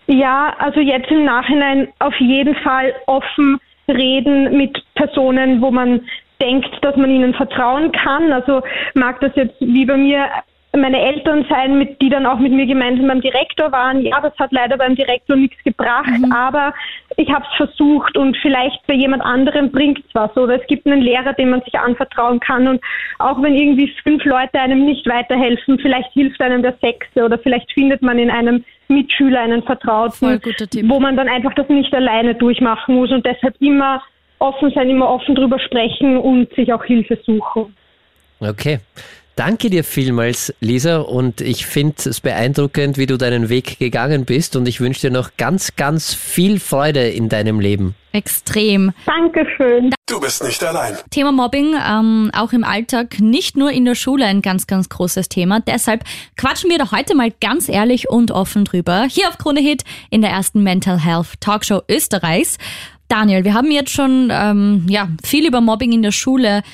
Ja, also jetzt im Nachhinein auf jeden Fall offen reden mit Personen, wo man denkt, dass man ihnen vertrauen kann. Also mag das jetzt wie bei mir meine Eltern sein, mit, die dann auch mit mir gemeinsam beim Direktor waren. Ja, das hat leider beim Direktor nichts gebracht, mhm. aber ich habe es versucht und vielleicht bei jemand anderem bringt es was. Oder es gibt einen Lehrer, dem man sich anvertrauen kann und auch wenn irgendwie fünf Leute einem nicht weiterhelfen, vielleicht hilft einem der Sechste oder vielleicht findet man in einem Mitschüler einen Vertrauten, wo man dann einfach das nicht alleine durchmachen muss und deshalb immer offen sein, immer offen drüber sprechen und sich auch Hilfe suchen. Okay. Danke dir vielmals, Lisa, und ich finde es beeindruckend, wie du deinen Weg gegangen bist und ich wünsche dir noch ganz, ganz viel Freude in deinem Leben. Extrem. Dankeschön. Du bist nicht allein. Thema Mobbing, ähm, auch im Alltag, nicht nur in der Schule ein ganz, ganz großes Thema. Deshalb quatschen wir da heute mal ganz ehrlich und offen drüber. Hier auf Krone Hit in der ersten Mental Health Talkshow Österreichs. Daniel, wir haben jetzt schon ähm, ja, viel über Mobbing in der Schule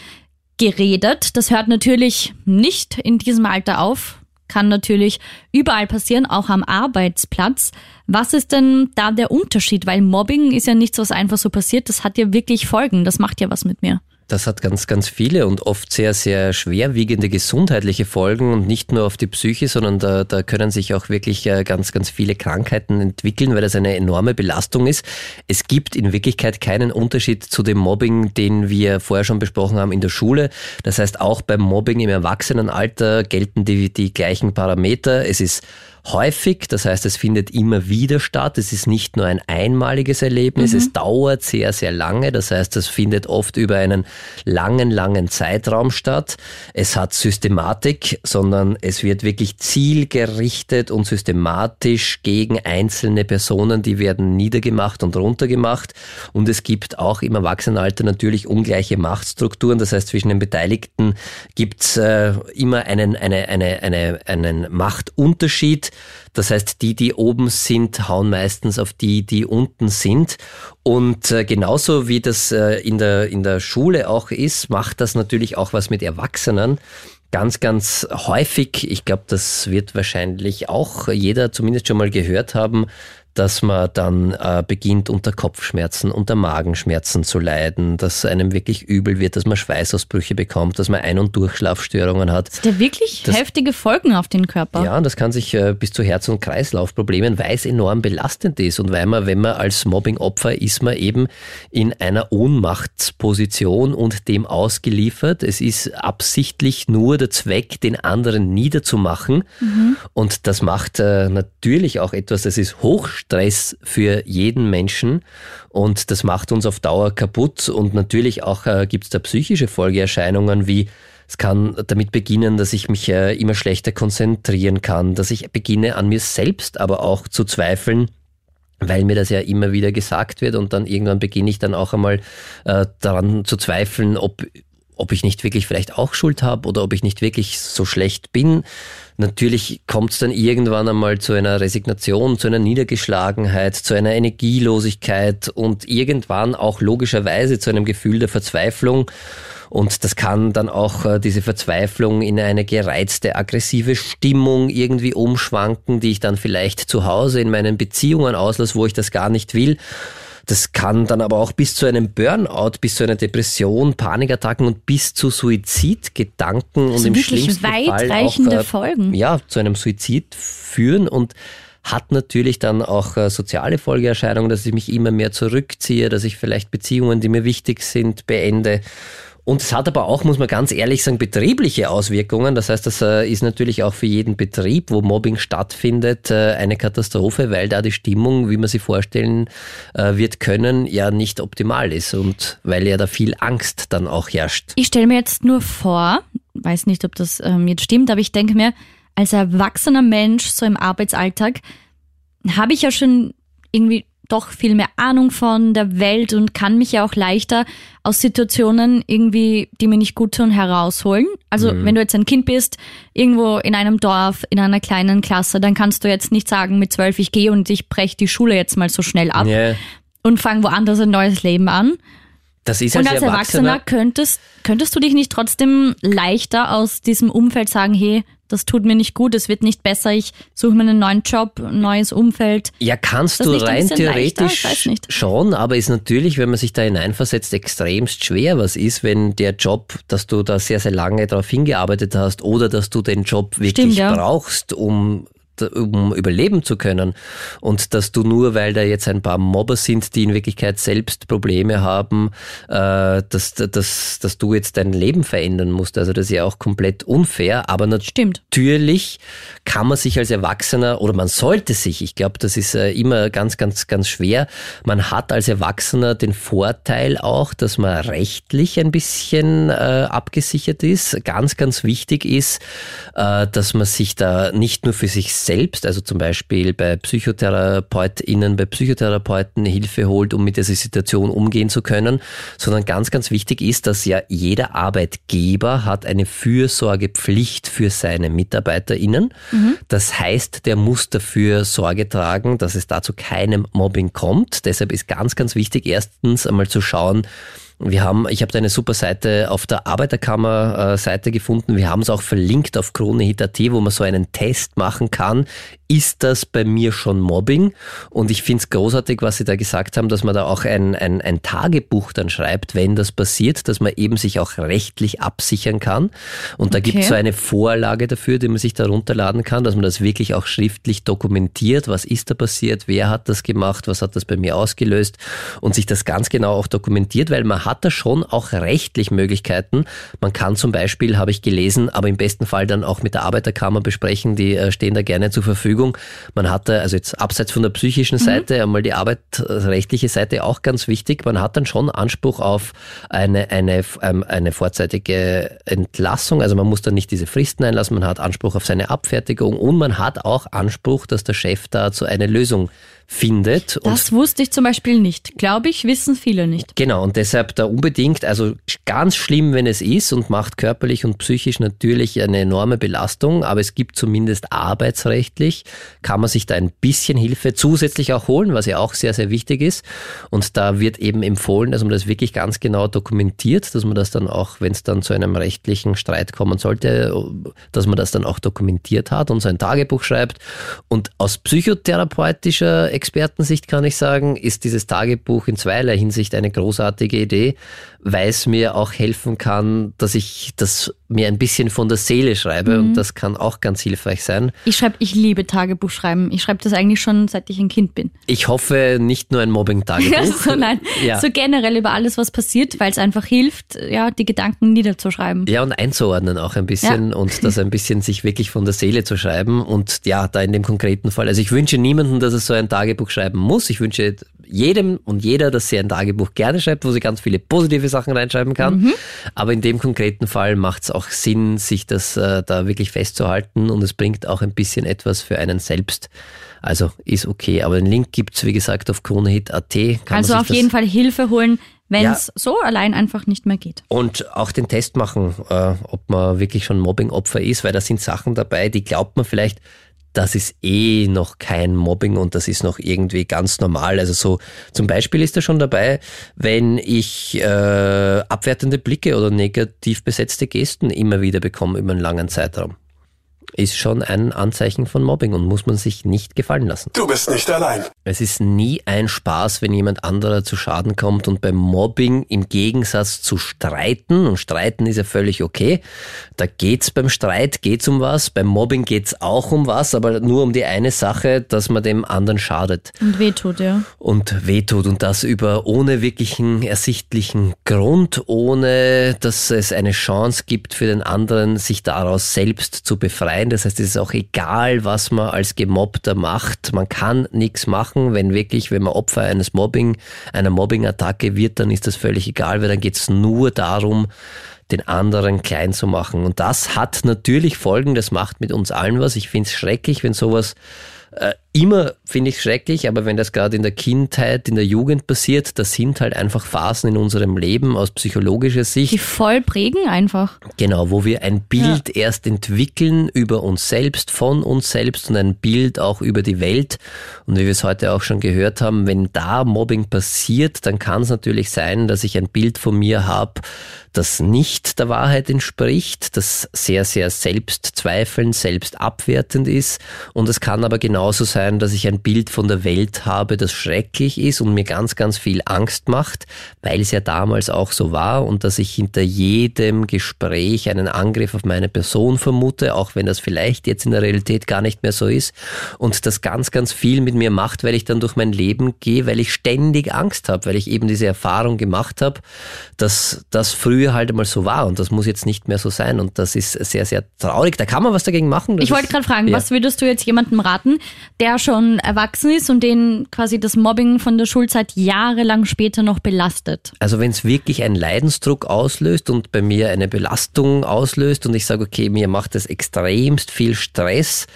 geredet. Das hört natürlich nicht in diesem Alter auf, kann natürlich überall passieren, auch am Arbeitsplatz. Was ist denn da der Unterschied? Weil Mobbing ist ja nichts, was einfach so passiert. Das hat ja wirklich Folgen. Das macht ja was mit mir. Das hat ganz, ganz viele und oft sehr, sehr schwerwiegende gesundheitliche Folgen und nicht nur auf die Psyche, sondern da, da können sich auch wirklich äh, ganz, ganz viele Krankheiten entwickeln, weil das eine enorme Belastung ist. Es gibt in Wirklichkeit keinen Unterschied zu dem Mobbing, den wir vorher schon besprochen haben in der Schule. Das heißt, auch beim Mobbing im Erwachsenenalter gelten die, die gleichen Parameter. Es ist häufig. Das heißt, es findet immer wieder statt. Es ist nicht nur ein einmaliges Erlebnis. Mhm. Es dauert sehr, sehr lange. Das heißt, es findet oft über einen langen, langen Zeitraum statt. Es hat Systematik, sondern es wird wirklich zielgerichtet und systematisch gegen einzelne Personen, die werden niedergemacht und runtergemacht. Und es gibt auch im Erwachsenenalter natürlich ungleiche Machtstrukturen. Das heißt, zwischen den Beteiligten gibt es äh, immer einen, eine, eine, eine, einen Machtunterschied. Das heißt, die, die oben sind, hauen meistens auf die, die unten sind. Und äh, genauso wie das äh, in, der, in der Schule auch ist, macht das natürlich auch was mit Erwachsenen. Ganz, ganz häufig, ich glaube, das wird wahrscheinlich auch jeder zumindest schon mal gehört haben, dass man dann äh, beginnt unter Kopfschmerzen, unter Magenschmerzen zu leiden, dass einem wirklich übel wird, dass man Schweißausbrüche bekommt, dass man Ein- und Durchschlafstörungen hat. Das hat ja wirklich Das- heftige Folgen auf den Körper. Ja, und das kann sich äh, bis zu Herz- und Kreislaufproblemen, weil es enorm belastend ist und weil man, wenn man als Mobbing-Opfer ist, man eben in einer Ohnmachtsposition und dem ausgeliefert. Es ist absichtlich nur der Zweck, den anderen niederzumachen. Und das macht äh, natürlich auch etwas, das ist Hochstress für jeden Menschen und das macht uns auf Dauer kaputt. Und natürlich auch äh, gibt es da psychische Folgeerscheinungen wie es kann damit beginnen, dass ich mich äh, immer schlechter konzentrieren kann, dass ich beginne an mir selbst aber auch zu zweifeln, weil mir das ja immer wieder gesagt wird und dann irgendwann beginne ich dann auch einmal äh, daran zu zweifeln, ob, ob ich nicht wirklich vielleicht auch Schuld habe oder ob ich nicht wirklich so schlecht bin. Natürlich kommt es dann irgendwann einmal zu einer Resignation, zu einer Niedergeschlagenheit, zu einer Energielosigkeit und irgendwann auch logischerweise zu einem Gefühl der Verzweiflung. Und das kann dann auch äh, diese Verzweiflung in eine gereizte, aggressive Stimmung irgendwie umschwanken, die ich dann vielleicht zu Hause in meinen Beziehungen auslasse, wo ich das gar nicht will. Das kann dann aber auch bis zu einem Burnout, bis zu einer Depression, Panikattacken und bis zu Suizidgedanken und im wirklich schlimmsten Fall auch weitreichende äh, Folgen. ja, zu einem Suizid führen und hat natürlich dann auch äh, soziale Folgeerscheinungen, dass ich mich immer mehr zurückziehe, dass ich vielleicht Beziehungen, die mir wichtig sind, beende. Und es hat aber auch, muss man ganz ehrlich sagen, betriebliche Auswirkungen. Das heißt, das äh, ist natürlich auch für jeden Betrieb, wo Mobbing stattfindet, äh, eine Katastrophe, weil da die Stimmung, wie man sie vorstellen äh, wird können, ja nicht optimal ist und weil ja da viel Angst dann auch herrscht. Ich stelle mir jetzt nur vor, weiß nicht, ob das ähm, jetzt stimmt, aber ich denke mir, als erwachsener Mensch, so im Arbeitsalltag, habe ich ja schon irgendwie doch viel mehr Ahnung von der Welt und kann mich ja auch leichter aus Situationen irgendwie, die mir nicht gut tun, herausholen. Also wenn du jetzt ein Kind bist, irgendwo in einem Dorf, in einer kleinen Klasse, dann kannst du jetzt nicht sagen mit zwölf, ich gehe und ich breche die Schule jetzt mal so schnell ab Ja, und fange woanders ein neues Leben an. das ist Und als als Erwachsener könntest, könntest du dich nicht trotzdem leichter aus diesem Umfeld sagen, hey, das tut mir nicht gut, es wird nicht besser, ich suche mir einen neuen Job, ein neues Umfeld. Ja, kannst Das du rein theoretisch schon, aber ist natürlich, wenn man sich da hineinversetzt, extremst schwer. Was ist, wenn der Job, dass du da sehr, sehr lange darauf hingearbeitet hast oder dass du den Job wirklich Stimmt, ja. brauchst, um um überleben zu können und dass du nur, weil da jetzt ein paar Mobber sind, die in Wirklichkeit selbst Probleme haben, äh, dass, dass, dass du jetzt dein Leben verändern musst. Also das ist ja auch komplett unfair, aber natürlich Stimmt. Natürlich kann man sich als Erwachsener oder man sollte sich, ich glaube, das ist äh, immer ganz, ganz, ganz schwer, man hat als Erwachsener den Vorteil auch, dass man rechtlich ein bisschen äh, abgesichert ist. Ganz, ganz wichtig ist, äh, dass man sich da nicht nur für sich selbst, also zum Beispiel bei PsychotherapeutInnen, bei Psychotherapeuten Hilfe holt, um mit dieser Situation umgehen zu können, sondern ganz, ganz wichtig ist, dass ja jeder Arbeitgeber hat eine Fürsorgepflicht für seine MitarbeiterInnen. Das heißt, der muss dafür Sorge tragen, dass es da zu keinem Mobbing kommt. Deshalb ist ganz, ganz wichtig, erstens einmal zu schauen, wir haben, ich habe da eine super Seite auf der Arbeiterkammer-Seite gefunden. Wir haben es auch verlinkt auf kronehit.at, wo man so einen Test machen kann. Ist das bei mir schon Mobbing? Und ich finde es großartig, was Sie da gesagt haben, dass man da auch ein, ein, ein Tagebuch dann schreibt, wenn das passiert, dass man eben sich auch rechtlich absichern kann. Und da Okay. gibt es so eine Vorlage dafür, die man sich da runterladen kann, dass man das wirklich auch schriftlich dokumentiert. Was ist da passiert? Wer hat das gemacht? Was hat das bei mir ausgelöst? Und sich das ganz genau auch dokumentiert, weil man hat da schon auch rechtlich Möglichkeiten. Man kann zum Beispiel, habe ich gelesen, aber im besten Fall dann auch mit der Arbeiterkammer besprechen, die äh, stehen da gerne zur Verfügung. Man hat da, also jetzt abseits von der psychischen Seite, einmal die arbeitsrechtliche Seite auch ganz wichtig. Man hat dann schon Anspruch auf eine, eine, ähm, eine vorzeitige Entlassung. Also man muss dann nicht diese Fristen einlassen, man hat Anspruch auf seine Abfertigung und man hat auch Anspruch, dass der Chef dazu eine Lösung findet. Und Das wusste ich zum Beispiel nicht. Glaube ich, wissen viele nicht. Genau, und deshalb da unbedingt, also ganz schlimm, wenn es ist und macht körperlich und psychisch natürlich eine enorme Belastung, aber es gibt zumindest arbeitsrechtlich, kann man sich da ein bisschen Hilfe zusätzlich auch holen, was ja auch sehr, sehr wichtig ist. Und da wird eben empfohlen, dass man das wirklich ganz genau dokumentiert, dass man das dann auch, wenn es dann zu einem rechtlichen Streit kommen sollte, dass man das dann auch dokumentiert hat und so ein Tagebuch schreibt. Und aus psychotherapeutischer Expertensicht kann ich sagen, ist dieses Tagebuch in zweierlei Hinsicht eine großartige Idee, weil es mir auch helfen kann, dass ich das mir ein bisschen von der Seele schreibe mhm. und das kann auch ganz hilfreich sein. Ich schreibe, ich liebe Tagebuch schreiben. Ich schreibe das eigentlich schon seit ich ein Kind bin. Ich hoffe nicht nur ein Mobbing-Tagebuch. <laughs> so, nein, <laughs> ja. so generell über alles, was passiert, weil es einfach hilft, ja, die Gedanken niederzuschreiben. Ja, und einzuordnen auch ein bisschen ja. und <laughs> das ein bisschen sich wirklich von der Seele zu schreiben und ja, da in dem konkreten Fall. Also ich wünsche niemandem, dass er so ein Tagebuch schreiben muss. Ich wünsche jedem und jeder, dass sie ein Tagebuch gerne schreibt, wo sie ganz viele positive Sachen reinschreiben kann. Mhm. Aber in dem konkreten Fall macht es auch Sinn, sich das äh, da wirklich festzuhalten und es bringt auch ein bisschen etwas für einen selbst. Also ist okay. Aber den Link gibt es, wie gesagt, auf kronehit.at. Also auf jeden Fall Hilfe holen, wenn es ja. so allein einfach nicht mehr geht. Und auch den Test machen, äh, ob man wirklich schon Mobbing-Opfer ist, weil da sind Sachen dabei, die glaubt man vielleicht, das ist eh noch kein Mobbing und das ist noch irgendwie ganz normal. Also so zum Beispiel ist da schon dabei, wenn ich äh, abwertende Blicke oder negativ besetzte Gesten immer wieder bekomme über einen langen Zeitraum ist schon ein Anzeichen von Mobbing und muss man sich nicht gefallen lassen. Du bist nicht allein. Es ist nie ein Spaß, wenn jemand anderer zu Schaden kommt und beim Mobbing im Gegensatz zu streiten, und streiten ist ja völlig okay, da geht's beim Streit, geht's um was, beim Mobbing geht's auch um was, aber nur um die eine Sache, dass man dem anderen schadet. Und wehtut, ja. Und wehtut und das über ohne wirklichen ersichtlichen Grund, ohne dass es eine Chance gibt für den anderen, sich daraus selbst zu befreien sein. Das heißt, es ist auch egal, was man als Gemobbter macht. Man kann nichts machen, wenn wirklich, wenn man Opfer eines Mobbing, einer Mobbing-Attacke wird, dann ist das völlig egal, weil dann geht es nur darum, den anderen klein zu machen. Und das hat natürlich Folgen, das macht mit uns allen was. Ich finde es schrecklich, wenn sowas äh, immer finde ich schrecklich, aber wenn das gerade in der Kindheit, in der Jugend passiert, das sind halt einfach Phasen in unserem Leben aus psychologischer Sicht. Die voll prägen einfach. Genau, wo wir ein Bild ja. erst entwickeln über uns selbst, von uns selbst und ein Bild auch über die Welt. Und wie wir es heute auch schon gehört haben, wenn da Mobbing passiert, dann kann es natürlich sein, dass ich ein Bild von mir habe, das nicht der Wahrheit entspricht, das sehr, sehr selbstzweifelnd, selbstabwertend ist. Und es kann aber genauso sein, sein, dass ich ein Bild von der Welt habe, das schrecklich ist und mir ganz, ganz viel Angst macht, weil es ja damals auch so war und dass ich hinter jedem Gespräch einen Angriff auf meine Person vermute, auch wenn das vielleicht jetzt in der Realität gar nicht mehr so ist und das ganz, ganz viel mit mir macht, weil ich dann durch mein Leben gehe, weil ich ständig Angst habe, weil ich eben diese Erfahrung gemacht habe, dass das früher halt einmal so war und das muss jetzt nicht mehr so sein und das ist sehr, sehr traurig. Da kann man was dagegen machen. Ich wollte gerade fragen, ja. was würdest du jetzt jemandem raten, der schon erwachsen ist und den quasi das Mobbing von der Schulzeit jahrelang später noch belastet? Also wenn es wirklich einen Leidensdruck auslöst und bei mir eine Belastung auslöst und ich sage, okay, mir macht das extremst viel Stress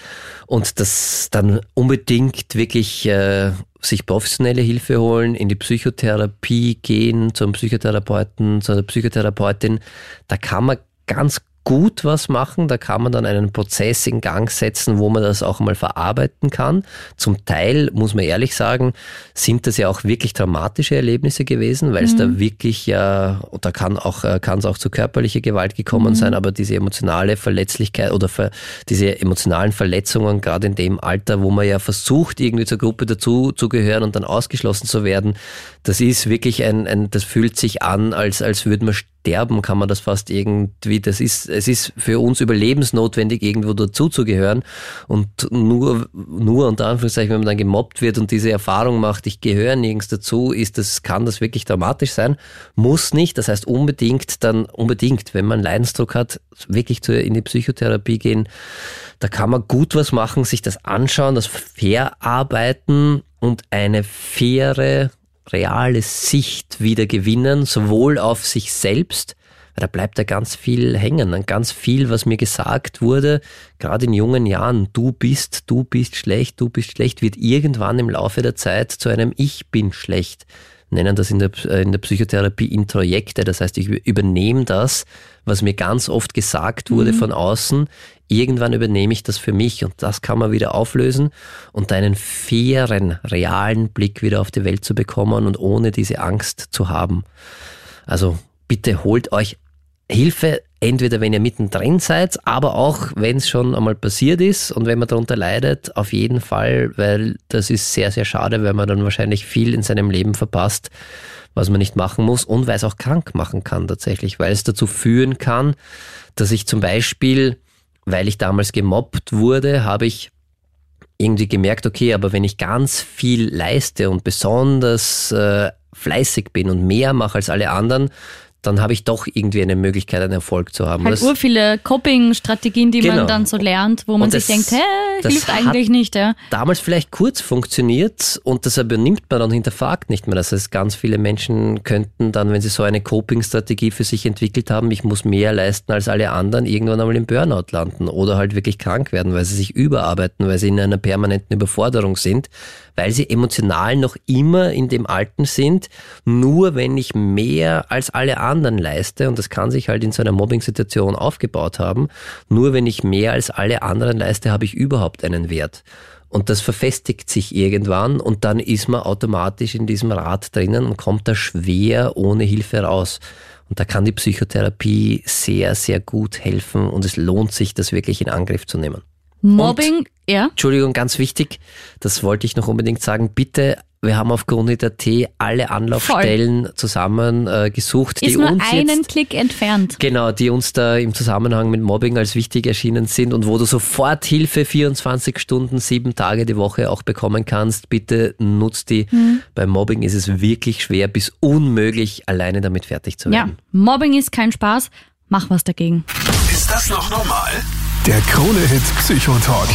und das dann unbedingt wirklich äh, sich professionelle Hilfe holen, in die Psychotherapie gehen, zum Psychotherapeuten, zu einer Psychotherapeutin, da kann man ganz gut was machen. Da kann man dann einen Prozess in Gang setzen, wo man das auch mal verarbeiten kann. Zum Teil, muss man ehrlich sagen, sind das ja auch wirklich dramatische Erlebnisse gewesen, weil es mhm. da wirklich ja, da kann auch, äh, kann es auch zu körperlicher Gewalt gekommen mhm. sein, aber diese emotionale Verletzlichkeit oder ver, diese emotionalen Verletzungen, gerade in dem Alter, wo man ja versucht, irgendwie zur Gruppe dazu zu gehören und dann ausgeschlossen zu werden, das ist wirklich ein, ein das fühlt sich an, als, als würde man sterben, kann man das fast irgendwie, das ist, es ist für uns überlebensnotwendig, irgendwo dazuzugehören. Und nur, nur unter Anführungszeichen, wenn man dann gemobbt wird und diese Erfahrung macht, ich gehöre nirgends dazu, ist das, kann das wirklich dramatisch sein. Muss nicht. Das heißt unbedingt dann, unbedingt, wenn man Leidensdruck hat, wirklich in die Psychotherapie gehen. Da kann man gut was machen, sich das anschauen, das verarbeiten und eine faire reale Sicht wieder gewinnen, sowohl auf sich selbst, weil da bleibt ja ganz viel hängen, an ganz viel, was mir gesagt wurde, gerade in jungen Jahren, du bist, du bist schlecht, du bist schlecht, wird irgendwann im Laufe der Zeit zu einem Ich bin schlecht nennen das in der, äh, in der Psychotherapie Introjekte. Das heißt, ich übernehme das, was mir ganz oft gesagt wurde mhm. von außen. Irgendwann übernehme ich das für mich und das kann man wieder auflösen und einen fairen, realen Blick wieder auf die Welt zu bekommen und ohne diese Angst zu haben. Also bitte holt euch Hilfe. Entweder wenn ihr mittendrin seid, aber auch wenn es schon einmal passiert ist und wenn man darunter leidet, auf jeden Fall, weil das ist sehr, sehr schade, weil man dann wahrscheinlich viel in seinem Leben verpasst, was man nicht machen muss und weil es auch krank machen kann tatsächlich, weil es dazu führen kann, dass ich zum Beispiel, weil ich damals gemobbt wurde, habe ich irgendwie gemerkt, okay, aber wenn ich ganz viel leiste und besonders äh, fleißig bin und mehr mache als alle anderen, dann habe ich doch irgendwie eine Möglichkeit, einen Erfolg zu haben. Halt Das- ur viele Coping-Strategien, die Genau. man dann so lernt, wo man Und sich das- denkt, hä, das hilft eigentlich nicht, ja. damals vielleicht kurz funktioniert und das übernimmt man und hinterfragt nicht mehr. Das heißt, ganz viele Menschen könnten dann, wenn sie so eine Coping-Strategie für sich entwickelt haben, ich muss mehr leisten als alle anderen, irgendwann einmal im Burnout landen oder halt wirklich krank werden, weil sie sich überarbeiten, weil sie in einer permanenten Überforderung sind, weil sie emotional noch immer in dem Alten sind, nur wenn ich mehr als alle anderen leiste, und das kann sich halt in so einer Mobbing-Situation aufgebaut haben, nur wenn ich mehr als alle anderen leiste, habe ich überhaupt einen Wert. Und das verfestigt sich irgendwann und dann ist man automatisch in diesem Rad drinnen und kommt da schwer ohne Hilfe raus. Und da kann die Psychotherapie sehr, sehr gut helfen und es lohnt sich, das wirklich in Angriff zu nehmen. Mobbing, ja. Entschuldigung, ganz wichtig, das wollte ich noch unbedingt sagen. Bitte, wir haben auf Grundit.at alle Anlaufstellen zusammen äh, gesucht, Ist die nur uns einen jetzt Klick entfernt. Genau, die uns da im Zusammenhang mit Mobbing als wichtig erschienen sind und wo du sofort Hilfe 24 Stunden, sieben Tage die Woche auch bekommen kannst. Bitte nutzt die. Hm. Bei Mobbing ist es wirklich schwer bis unmöglich, alleine damit fertig zu Ja, werden. Mobbing ist kein Spaß, mach was dagegen. Ist das noch normal? Der Krone-Hit Psychotalk.